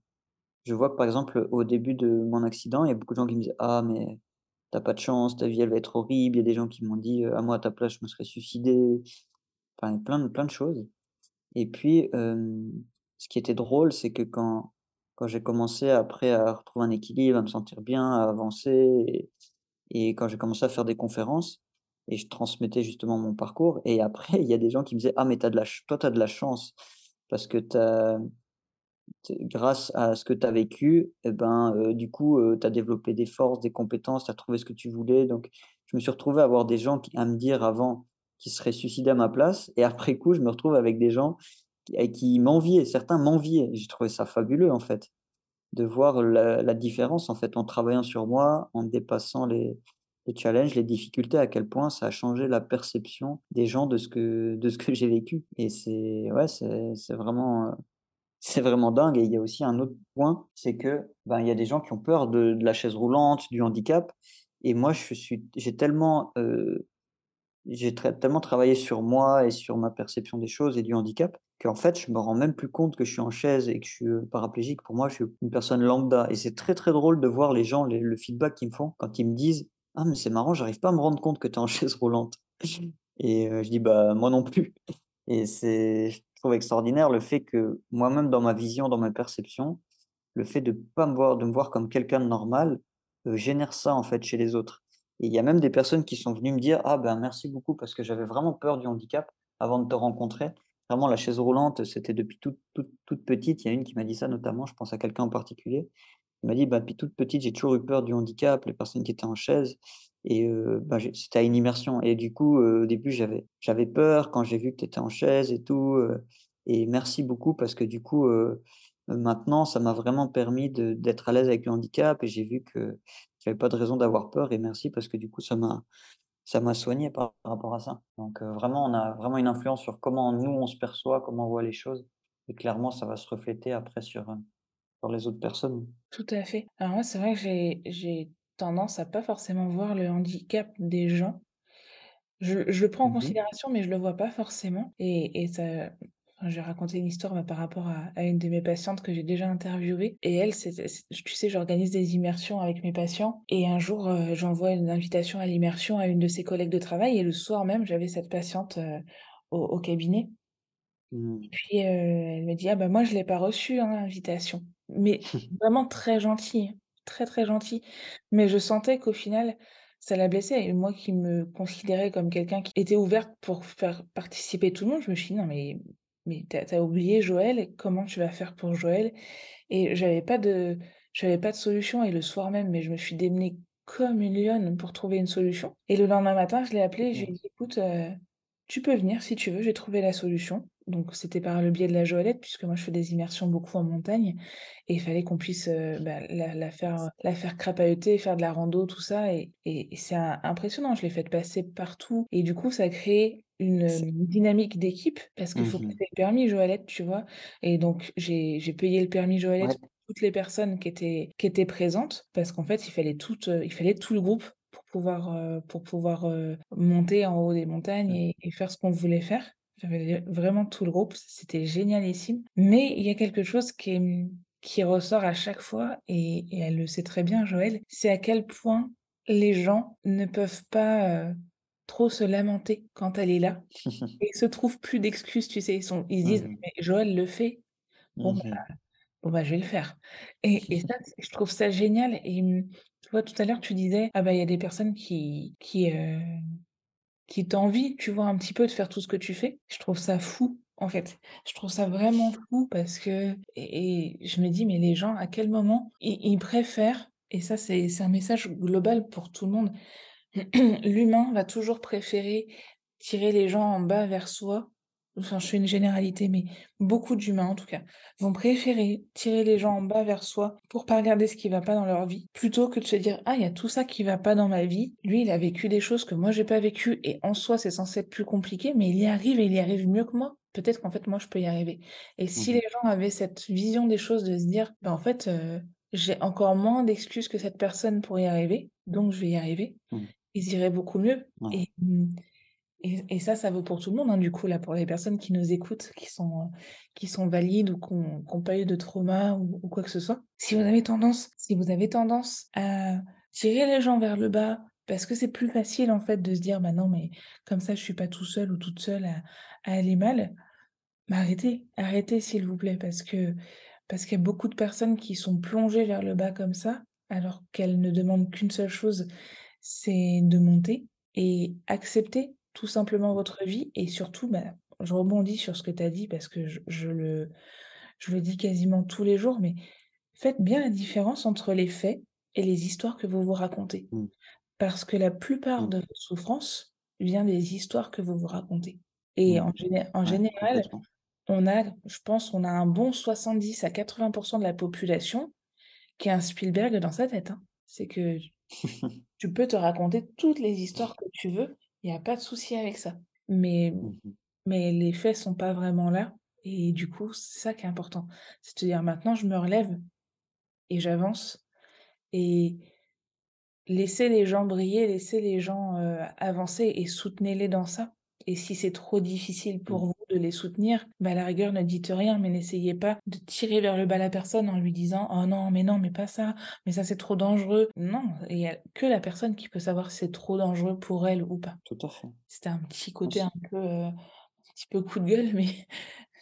je vois que par exemple, au début de mon accident, il y a beaucoup de gens qui me disaient: «Ah mais tu as pas de chance, ta vie elle va être horrible». Il y a des gens qui m'ont dit, heu: «Ah moi à ta place je me serais suicidé». Enfin plein de plein de choses et puis, hem, ce qui était drôle, c'est que quand quand j'ai commencé après à retrouver un équilibre, à me sentir bien, à avancer et quand j'ai commencé à faire des conférences et je transmettais justement mon parcours et après il y a des gens qui me disaient: «Ah mais as de la toi tu as de la chance parce que as grâce à ce que tu as vécu et ben, heu, du coup, heu, tu as développé des forces, des compétences, tu as trouvé ce que tu voulais». Donc je me suis retrouvé à avoir des gens qui à me dire avant qu'ils seraient suicidés à ma place et après coup, je me retrouve avec des gens qui et qui m'enviaient. Certains m'enviaient. J'ai trouvé ça fabuleux en fait, de voir la différence en fait en travaillant sur moi, en dépassant les les challenges, les difficultés, à quel point ça a changé la perception des gens de ce que de ce que j'ai vécu et c'est ouais, c'est vraiment, heu, c'est vraiment dingue et il y a aussi un autre point, c'est que, ben, il y a des gens qui ont peur de la chaise roulante, du handicap et moi je suis j'ai tellement, heu, j'ai tellement travaillé sur moi et sur ma perception des choses et du handicap, qu'en fait je me rends même plus compte que je suis en chaise et que je suis, heu, paraplégique. Pour moi, je suis une personne lambda et c'est très, très drôle de voir les gens, les le feedback qu'ils me font quand ils me disent: «Ah mais c'est marrant, j'arrive pas à me rendre compte que tu es en chaise roulante» et heu, je dis: «Bah, moi non plus» et c'est je trouve extraordinaire le fait que moi-même dans ma vision, dans ma perception, le fait de pas me voir de me voir comme quelqu'un de normal, heu, génère ça en fait chez les autres et il y a même des personnes qui sont venues me dire: «Ah ben merci beaucoup parce que j'avais vraiment peur du handicap avant de te rencontrer. Vraiment la chaise roulante, c'était depuis toute toute toute petite». Il y a une qui m'a dit ça notamment, je pense à quelqu'un en particulier. Elle m'a dit: «Bah, depuis toute petite, j'ai toujours eu peur du handicap, les personnes qui étaient en chaise et heu, bah, j'ai» c'était à une immersion et du coup, heu, au début j'avais peur quand j'ai vu que tu étais en chaise et tout, heu et merci beaucoup parce que du coup, maintenant ça m'a vraiment permis d'être à l'aise avec le handicap et j'ai vu que j'avais pas de raison d'avoir peur et merci parce que du coup ça m'a ça m'a soigné par rapport à ça. Donc heu, vraiment on a vraiment une influence sur comment nous on se perçoit, comment on voit les choses et clairement ça va se refléter après sur, heu, sur les autres personnes.
Tout à fait. Alors moi, c'est vrai que j'ai j'ai tendance à pas forcément voir le handicap des gens. Je je le prends en
Mmh mh.
considération, mais je le vois pas forcément et et ça Enfin, j'ai raconté une histoire, bah, par rapport à à une de mes patientes que j'ai déjà interviewée et elle, c tu sais, j'organise des immersions avec mes patients et un jour, heu, j'envoie une invitation à l'immersion à une de ses collègues de travail et le soir même, j'avais cette patiente, heu, au au cabinet
Mmh.
puis, heu, elle me dit: «Ah bah, moi je l'ai pas reçue, hein, l'invitation». Mais vraiment très gentille, très, très gentille. Mais je sentais qu'au final, ça la blessait et moi qui me considérais comme quelqu'un qui était ouverte pour faire participer tout le monde, je me suis dit: «Non mais mais tu as tu as oublié Joël, comment tu vas faire pour Joël?» et j'avais pas de j'avais pas de solution et le soir même, mais je me suis démenée comme une lionne pour trouver une solution et le lendemain matin, je l'ai appelée et je lui ai dit: «Écoute, heu, tu peux venir si tu veux, j'ai trouvé la solution». Donc c'était par le biais de la Joëlette puisque moi je fais des immersions beaucoup en montagne et il fallait qu'on puisse, heu, bah, la la faire, la faire crapahuter, faire de la rando, tout ça et et et c'est im impressionnant. Je l'ai faite passer partout et du coup ça a créé une, dynamique d'équipe parce qu'il
mmh
faut
mh.
passer le permis Joëlette, tu vois? Et donc j'ai payé le permis Joëlette
Ouais.
pour toutes les personnes qui étaient qui étaient présentes parce qu'en fait il fallait toutes, heu, il fallait tout le groupe pour pouvoir, heu, pour pouvoir, monter en haut des montagnes
Mmh.
et et faire ce qu'on voulait faire. J'avais vraiment tout le groupe, c'était génialissime. Mais il y a quelque chose qui est, mmh, qui ressort à chaque fois et et elle le sait très bien Joël, c'est à quel point les gens ne peuvent pas, trop se lamenter quand elle est là et se trouvent plus d'excuses, tu sais? Ils sont ils se
Mmh
disent:
mh.
«Mais Joël le fait, bon
Mmh
bah bon bah je vais le faire» et et ça, je trouve ça génial et mmh, tu vois, tout à l'heure tu disais: «Ah bah, il y a des personnes qui qui t'envient», tu vois, un petit peu de faire tout ce que tu fais. Je trouve ça fou, en fait. Je trouve ça vraiment fou parce que et et je me dis: «Mais les gens, à quel moment ils ils préfèrent» et ça c'est un message global pour tout le monde. L'humain va toujours préférer tirer les gens en bas vers soi. Enfin, je fais une généralité, mais beaucoup d'humains, en tout cas, vont préférer tirer les gens en bas vers soi pour pas regarder ce qui va pas dans leur vie, plutôt que de se dire: «Ah, il y a tout ça qui va pas dans ma vie. Lui, il a vécu des choses que moi j'ai pas vécues et en soi, c'est censé être plus compliqué, mais il y arrive et il y arrive mieux que moi. Peut-être qu'en fait, moi, je peux y arriver» et
Mmh
si
mh.
les gens avaient cette vision des choses de se dire: «Bah, en fait, heu, j'ai encore moins d'excuses que cette personne pour y arriver, donc je vais y arriver»,
Mmh.
ils iraient beaucoup mieux
Ouais.
et mmh et ça, ça vaut pour tout le monde, hein, du coup, là, pour les personnes qui nous écoutent, qui sont, heu, qui sont valides ou qui ont qui ont pas eu de trauma ou quoi que ce soit. Si vous avez tendance si vous avez tendance à tirer les gens vers le bas, parce que c'est plus facile, en fait, de se dire: «Bah, non, mais comme ça, je suis pas tout seul ou toute seule à à aller mal», bah, arrêtez, arrêtez, s'il vous plaît, parce que parce qu'il y a beaucoup de personnes qui sont plongées vers le bas comme ça, alors qu'elles ne demandent qu'une seule chose, c'est de monter et accepter tout simplement votre vie et surtout, bah, je rebondis sur ce que tu as dit parce que je je le je le dis quasiment tous les jours, mais faites bien la différence entre les faits et les histoires que vous vous racontez.
Mmh.
Parce que la plupart
Mmh.
de votre souffrance vient des histoires que vous vous racontez et
Mmh.
en géné en
Ouais,
général, on a je pense, on a un bon 70 à 80% de la population qui a un Spielberg dans sa tête, hein. C'est que tu peux te raconter toutes les histoires que tu veux, il y a pas de souci avec ça. Mais
Mmh mh.
mais les faits sont pas vraiment là et du coup, c'est ça qui est important. C'est de te dire: «Maintenant, je me relève et j'avance» et laissez les gens briller, laissez les gens, avancer et soutenez-les dans ça et si c'est trop difficile
Mmh.
pour vous de les soutenir, bah, à la rigueur, ne dites rien, mais n'essayez pas de tirer vers le bas la personne en lui disant: «Oh non, mais non, mais pas ça, mais ça, c'est trop dangereux». Non, il y a que la personne qui peut savoir si c'est trop dangereux pour elle ou pas.
Tout à fait.
C'était un petit côté un peu, heu, un petit peu coup de gueule, mais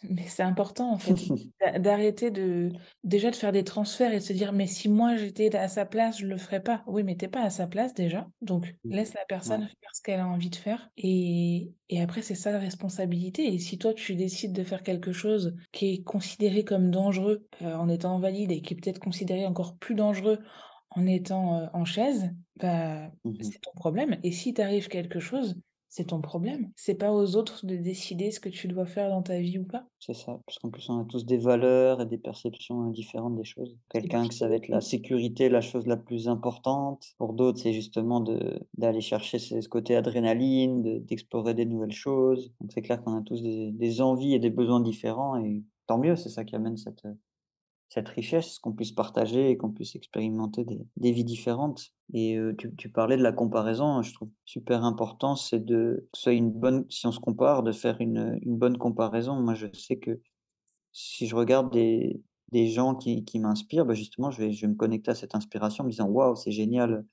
mais c'est important en fait d'a d'arrêter de déjà de faire des transferts et de se dire: «Mais si moi j'étais à sa place, je le ferais pas». Oui, mais tu es pas à sa place déjà, donc
Mmh.
laisse la
Ouais.
personne faire ce qu'elle a envie de faire et et après c'est sa responsabilité et si toi tu décides de faire quelque chose qui est considéré comme dangereux, heu, en étant valide et qui est peut-être considéré encore plus dangereux en étant, heu, en chaise, bah,
Mmh mh.
c'est ton problème et si t'arrive quelque chose, c'est ton problème. C'est pas aux autres de décider ce que tu dois faire dans ta vie ou pas.
C'est ça, parce qu'en plus on a tous des valeurs et des perceptions, heu, différentes des choses. Quelqu'un que ça va être la sécurité, la chose la plus importante. Pour d'autres, c'est justement de d'aller chercher ce ce côté adrénaline, de d'explorer des nouvelles choses. Donc c'est clair qu'on a tous des des envies et des besoins différents et tant mieux, c'est ça qui amène cette, cette richesse, qu'on puisse partager et qu'on puisse expérimenter des vies différentes et heu, tu parlais de la comparaison, je trouve super important, c'est de que une bonne si on se compare, de faire une, bonne comparaison. Moi, je sais que si je regarde des gens qui m'inspirent, bah, justement, je vais je me connecter à cette inspiration en me disant: «Waouh, c'est génial,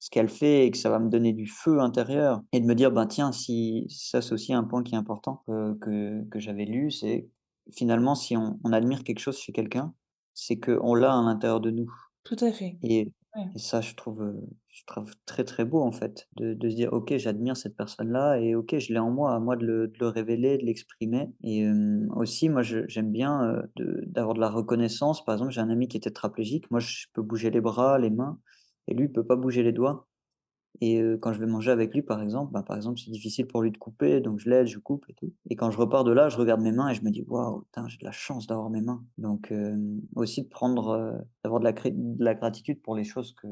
ce qu'elle fait» et que ça va me donner du feu intérieur et de me dire: «Ben, tiens, si» ça, c'est aussi un point qui est important, heu, que que j'avais lu, c'est finalement, si on admire quelque chose chez quelqu'un, c'est qu'on l'a à l'intérieur de nous
Tout à fait.
et
Ouais.
et ça, je trouve, heu, je trouve très, très beau, en fait, de de se dire: «OK, j'admire cette personne-là et OK, je l'ai en moi, à moi de le de le révéler, de l'exprimer» et aussi, moi, j'aime bien, de d'avoir de la reconnaissance. Par exemple, j'ai un ami qui est tétraplégique. Moi, je peux bouger les bras, les mains et lui, il peut pas bouger les doigts. Et quand je vais manger avec lui, par exemple, bah, par exemple, c'est difficile pour lui de couper, donc je l'aide, je coupe et tout. Et quand je repars de là, je regarde mes mains et je me dis: «Waouh, j'ai de la chance d'avoir mes mains». Donc aussi de prendre, d'avoir de la de la gratitude pour les choses que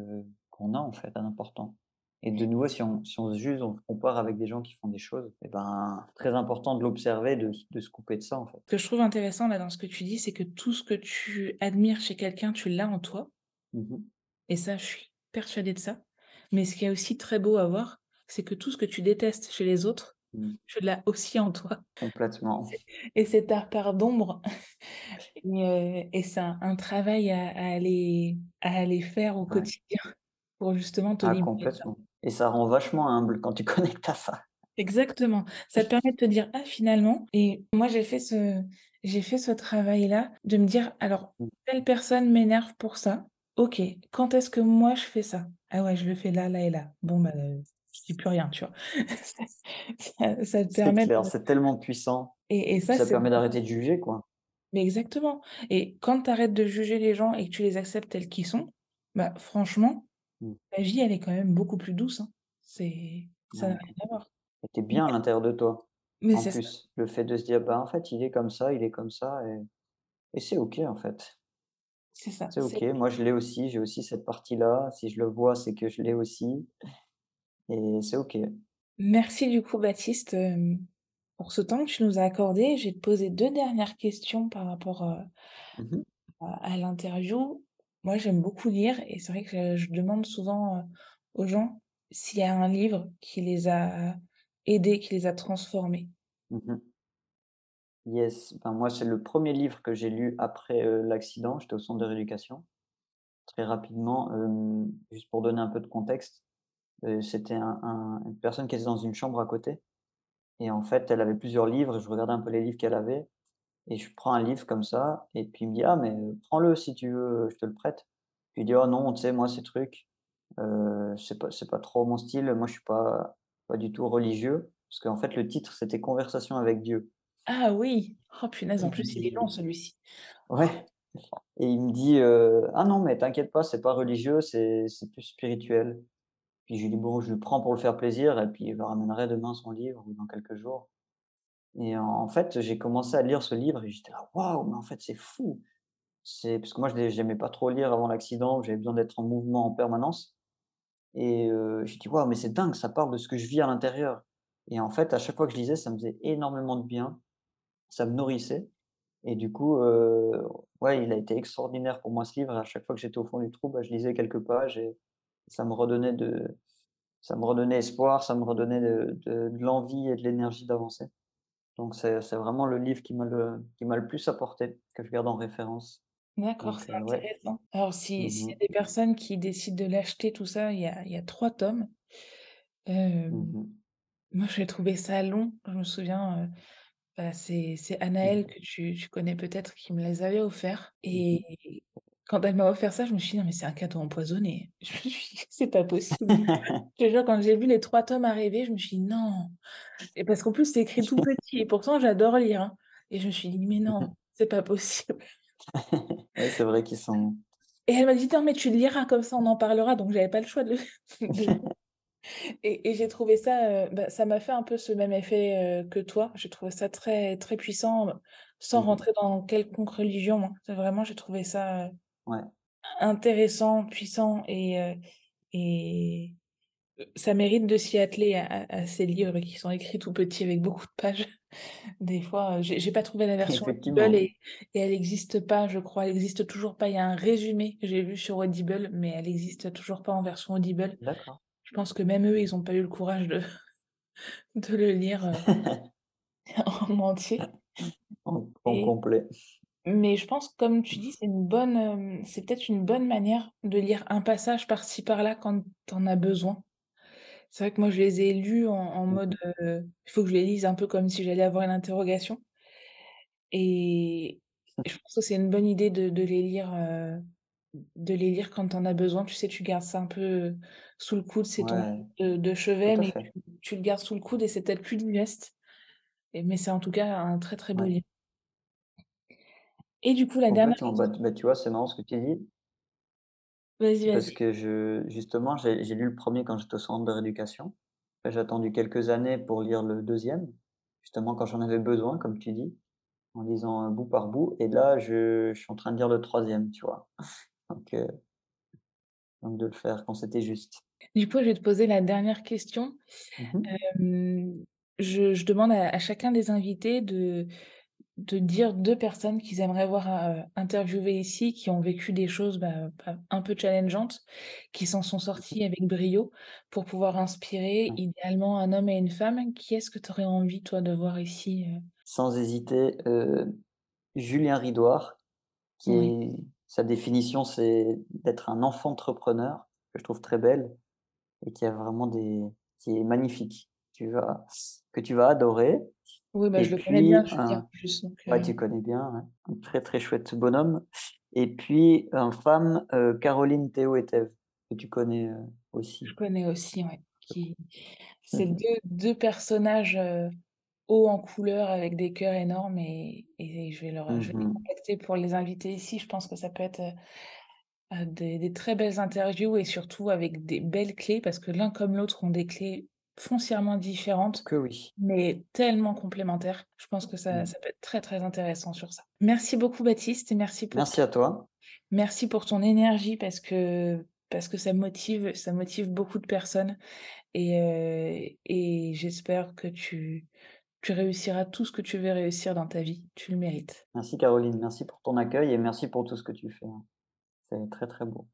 qu'on a, en fait, à l'important. Et de nouveau, si on si on se juge, on se compare avec des gens qui font des choses et ben, très important de l'observer, de se de se couper de ça, en fait.
Ce que je trouve intéressant là dans ce que tu dis, c'est que tout ce que tu admires chez quelqu'un, tu l'as en toi
Mmh mh.
et ça, je suis persuadée de ça. Mais ce qui est aussi très beau à voir, c'est que tout ce que tu détestes chez les autres,
Mmh.
tu l'as aussi en toi
Complètement.
et c'est ta part d'ombre et heu et c'est un un travail à à aller à aller faire au
Ouais.
quotidien pour justement te
Ah complètement. Et ça rend vachement humble quand tu connectes à ça.
Exactement. Ça te permet de te dire: «Ah finalement» et moi j'ai fait ce j'ai fait ce travail-là de me dire: «Alors
Mmh.
telle personne m'énerve pour ça. OK, quand est-ce que moi je fais ça? Ah ouais, je le fais là, là et là. Bon bah, je dis plus rien», tu vois? Ça ça te
C'est
permet
clair, c'est tellement puissant.
et ça
ça
c'est
permet d'arrêter de juger, quoi.
mais exactement et quand tu arrêtes de juger les gens et que tu les acceptes tels qu'ils sont, bah franchement,
Mmh.
ta vie elle est quand même beaucoup plus douce, hein. C'est ça n'a
Ouais.
rien à voir.
Et tu es bien à l'intérieur de toi.
Mais
En
c'est ça,
plus, le fait de se dire: «Bah, en fait, il est comme ça, il est comme ça et et c'est OK, en fait.
C'est ça,
C'est OK, moi je l'ai aussi, j'ai aussi cette partie-là. Si je le vois, c'est que je l'ai aussi et c'est OK».
Merci du coup Baptiste, hem, pour ce temps que tu nous as accordé. Je vais te poser 2 dernières questions par rapport, heu,
Mmh mh.
à à l'interview. Moi, j'aime beaucoup lire et c'est vrai que je demande souvent, heu, aux gens s'il y a un livre qui les a aidés, qui les a transformés.
Mmh mh. Yes, ben, moi, c'est le premier livre que j'ai lu après, l'accident. J'étais au centre de rééducation. Très rapidement, juste pour donner un peu de contexte, c'était un un une personne qui était dans une chambre à côté et en fait, elle avait plusieurs livres je regardais un peu les livres qu'elle avait Et je prends un livre comme ça et puis il me dit: «Ah mais, prends-le si tu veux, je te le prête». Je lui dis: «Oh non, tu sais, moi ces trucs, c'est pas pas trop mon style. Moi je suis pas pas du tout religieux». Parce qu'en fait le titre c'était «Conversation avec Dieu»
Ah oui! Oh punaise, en plus il est long celui-ci.
ouais et il me dit, heu: «Ah non mais t'inquiète pas, c'est pas religieux, c'est c'est plus spirituel». Puis je lui dis: «Bon, je le prends pour le faire plaisir et puis je le ramènerai demain son livre ou dans quelques jours» et en fait, j'ai commencé à lire ce livre et j'étais là: «Waouh, mais en fait c'est fou!» C'est parce que moi, je n'ai j'aimais pas trop lire avant l'accident, j'avais besoin d'être en mouvement en permanence et heu, j'ai dit: «Waouh, mais c'est dingue, ça parle de ce que je vis à l'intérieur» et en fait, à chaque fois que je lisais, ça me faisait énormément de bien, ça me nourrissait et du coup, ouais, il a été extraordinaire pour moi ce livre. À chaque fois que j'étais au fond du trou, bah, je lisais quelques pages et ça me redonnait de ça me redonnait espoir, ça me redonnait de de de l'envie et de l'énergie d'avancer. Donc c'est vraiment le livre qui m'a le qui m'a le plus apporté, que je garde en référence.
D'accord, c'est
ouais.
intéressant. Alors si s'il
Mmh
y a des personnes qui décident de l'acheter tout ça, il y a y a 3 tomes.
Mmh
Hem,
mh.
moi j'ai trouvé ça long. Je me souviens, bah, c'est c'est
Mmh
Anaël que tu tu connais peut-être qui me les avait offerts
Mmh mh.
et quand elle m'a offert ça, je me suis dit: «Non mais c'est un cadeau empoisonné». Je me suis dit: «C'est pas possible». Je te jure quand j'ai vu les 3 tomes arriver, je me suis dit: «Non» et parce qu'en plus c'est écrit tout petit et pourtant j'adore lire, hein et je me suis dit: «Mais non, c'est pas possible».
Ouais, c'est vrai qu'ils sont
Et elle m'a dit: «Non mais tu le liras comme ça on en parlera», donc j'avais pas le choix de le et et j'ai trouvé ça, heu, bah, ça m'a fait un peu ce même effet, heu, que toi. J'ai trouvé ça très très puissant, sans
mmh mh.
rentrer dans quelconque religion, hein. Vraiment j'ai trouvé ça,
Ouais.
intéressant, puissant et heu et ça mérite de s'y atteler à ces livres qui sont écrits tout petits avec beaucoup de pages. Des fois, j'ai pas trouvé la version Audible et et elle existe pas, je crois. Elle existe toujours pas. Il y a un résumé que j'ai vu sur Audible, mais elle existe toujours pas en version Audible.
D'accord.
Je pense que même eux, ils ont pas eu le courage de de le lire, heu, en entier.
En en
et
complet.
mais je pense, comme tu dis, c'est une bonne, c'est peut-être une bonne manière de lire un passage par-ci par-là quand tu en as besoin. C'est vrai que moi, je les ai lus en en
Mmh.
mode, il faut que je les lise un peu comme si j'allais avoir une interrogation. Et et je pense que c'est une bonne idée de de les lire, de les lire quand tu en as besoin. Tu sais, tu gardes ça un peu sous le coude, c'est ton de de chevet, mais tu tu le gardes sous le coude et c'est peut-être plus digeste et mais c'est en tout cas un très, très beau livre. Et du coup, la dernière
Complètement. Bah, bah, tu vois, c'est marrant ce que tu dis
vas-y,
parce
vas-y.
que je justement, j'ai lu le premier quand j'étais au centre de rééducation. J'ai attendu quelques années pour lire le deuxième justement quand j'en avais besoin, comme tu dis, en lisant, bout par bout et là, je je suis en train de lire le troisième tu vois? Donc heu donc de le faire quand c'était juste.
Du coup, je vais te poser la dernière question.
Mmh
je je demande à à chacun des invités de de dire 2 personnes qu'ils aimeraient voir, heu, interviewées ici, qui ont vécu des choses, bah, bah, un peu challengeantes, qui s'en sont
Mmh mh.
sorties avec brio pour pouvoir inspirer idéalement un homme et une femme. Qui est-ce que tu aurais envie, toi, de voir ici, heu?
Sans hésiter, heu, Julien Ridouard, qui
Oui.
est sa définition, c'est d'être un enfant entrepreneur, que je trouve très belle et qui a vraiment des qui est magnifique. Tu vas que tu vas adorer
Oui, bah,
et
je le connais bien
puis
Julien
un
en plus, donc
ouais,
heu
tu connais bien, un très, très chouette bonhomme et puis en femme, heu, Caroline Théo-Hetève, que tu connais,
Je
aussi.
connais aussi,
Je crois.
qui
Mmh
c'est. 2- 2 personnages, heu, hauts en couleur avec des cœurs énormes et et je vais leur je
Mmh
vais les
mh.
contacter pour les inviter ici. Je pense que ça peut être, heu heu, des des très belles interviews et surtout avec des belles clés parce que l'un comme l'autre ont des clés foncièrement différentes,
Que oui.
mais tellement complémentaires. Je pense que ça
Mmh.
ça peut être très, très intéressant sur ça. Merci beaucoup Baptiste et merci pour
Merci à toi.
merci pour ton énergie parce que parce que ça motive ça motive beaucoup de personnes et heu et j'espère que tu tu réussiras tout ce que tu veux réussir dans ta vie. Tu le mérites.
Merci Caroline, merci pour ton accueil et merci pour tout ce que tu fais, hein. C'est très, très beau.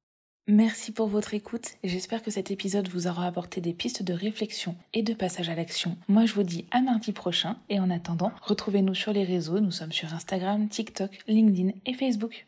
Merci pour votre écoute et j'espère que cet épisode vous aura apporté des pistes de réflexion et de passage à l'action. Moi, je vous dis à mardi prochain et en attendant, retrouvez-nous sur les réseaux. Nous sommes sur Instagram, TikTok, LinkedIn et Facebook.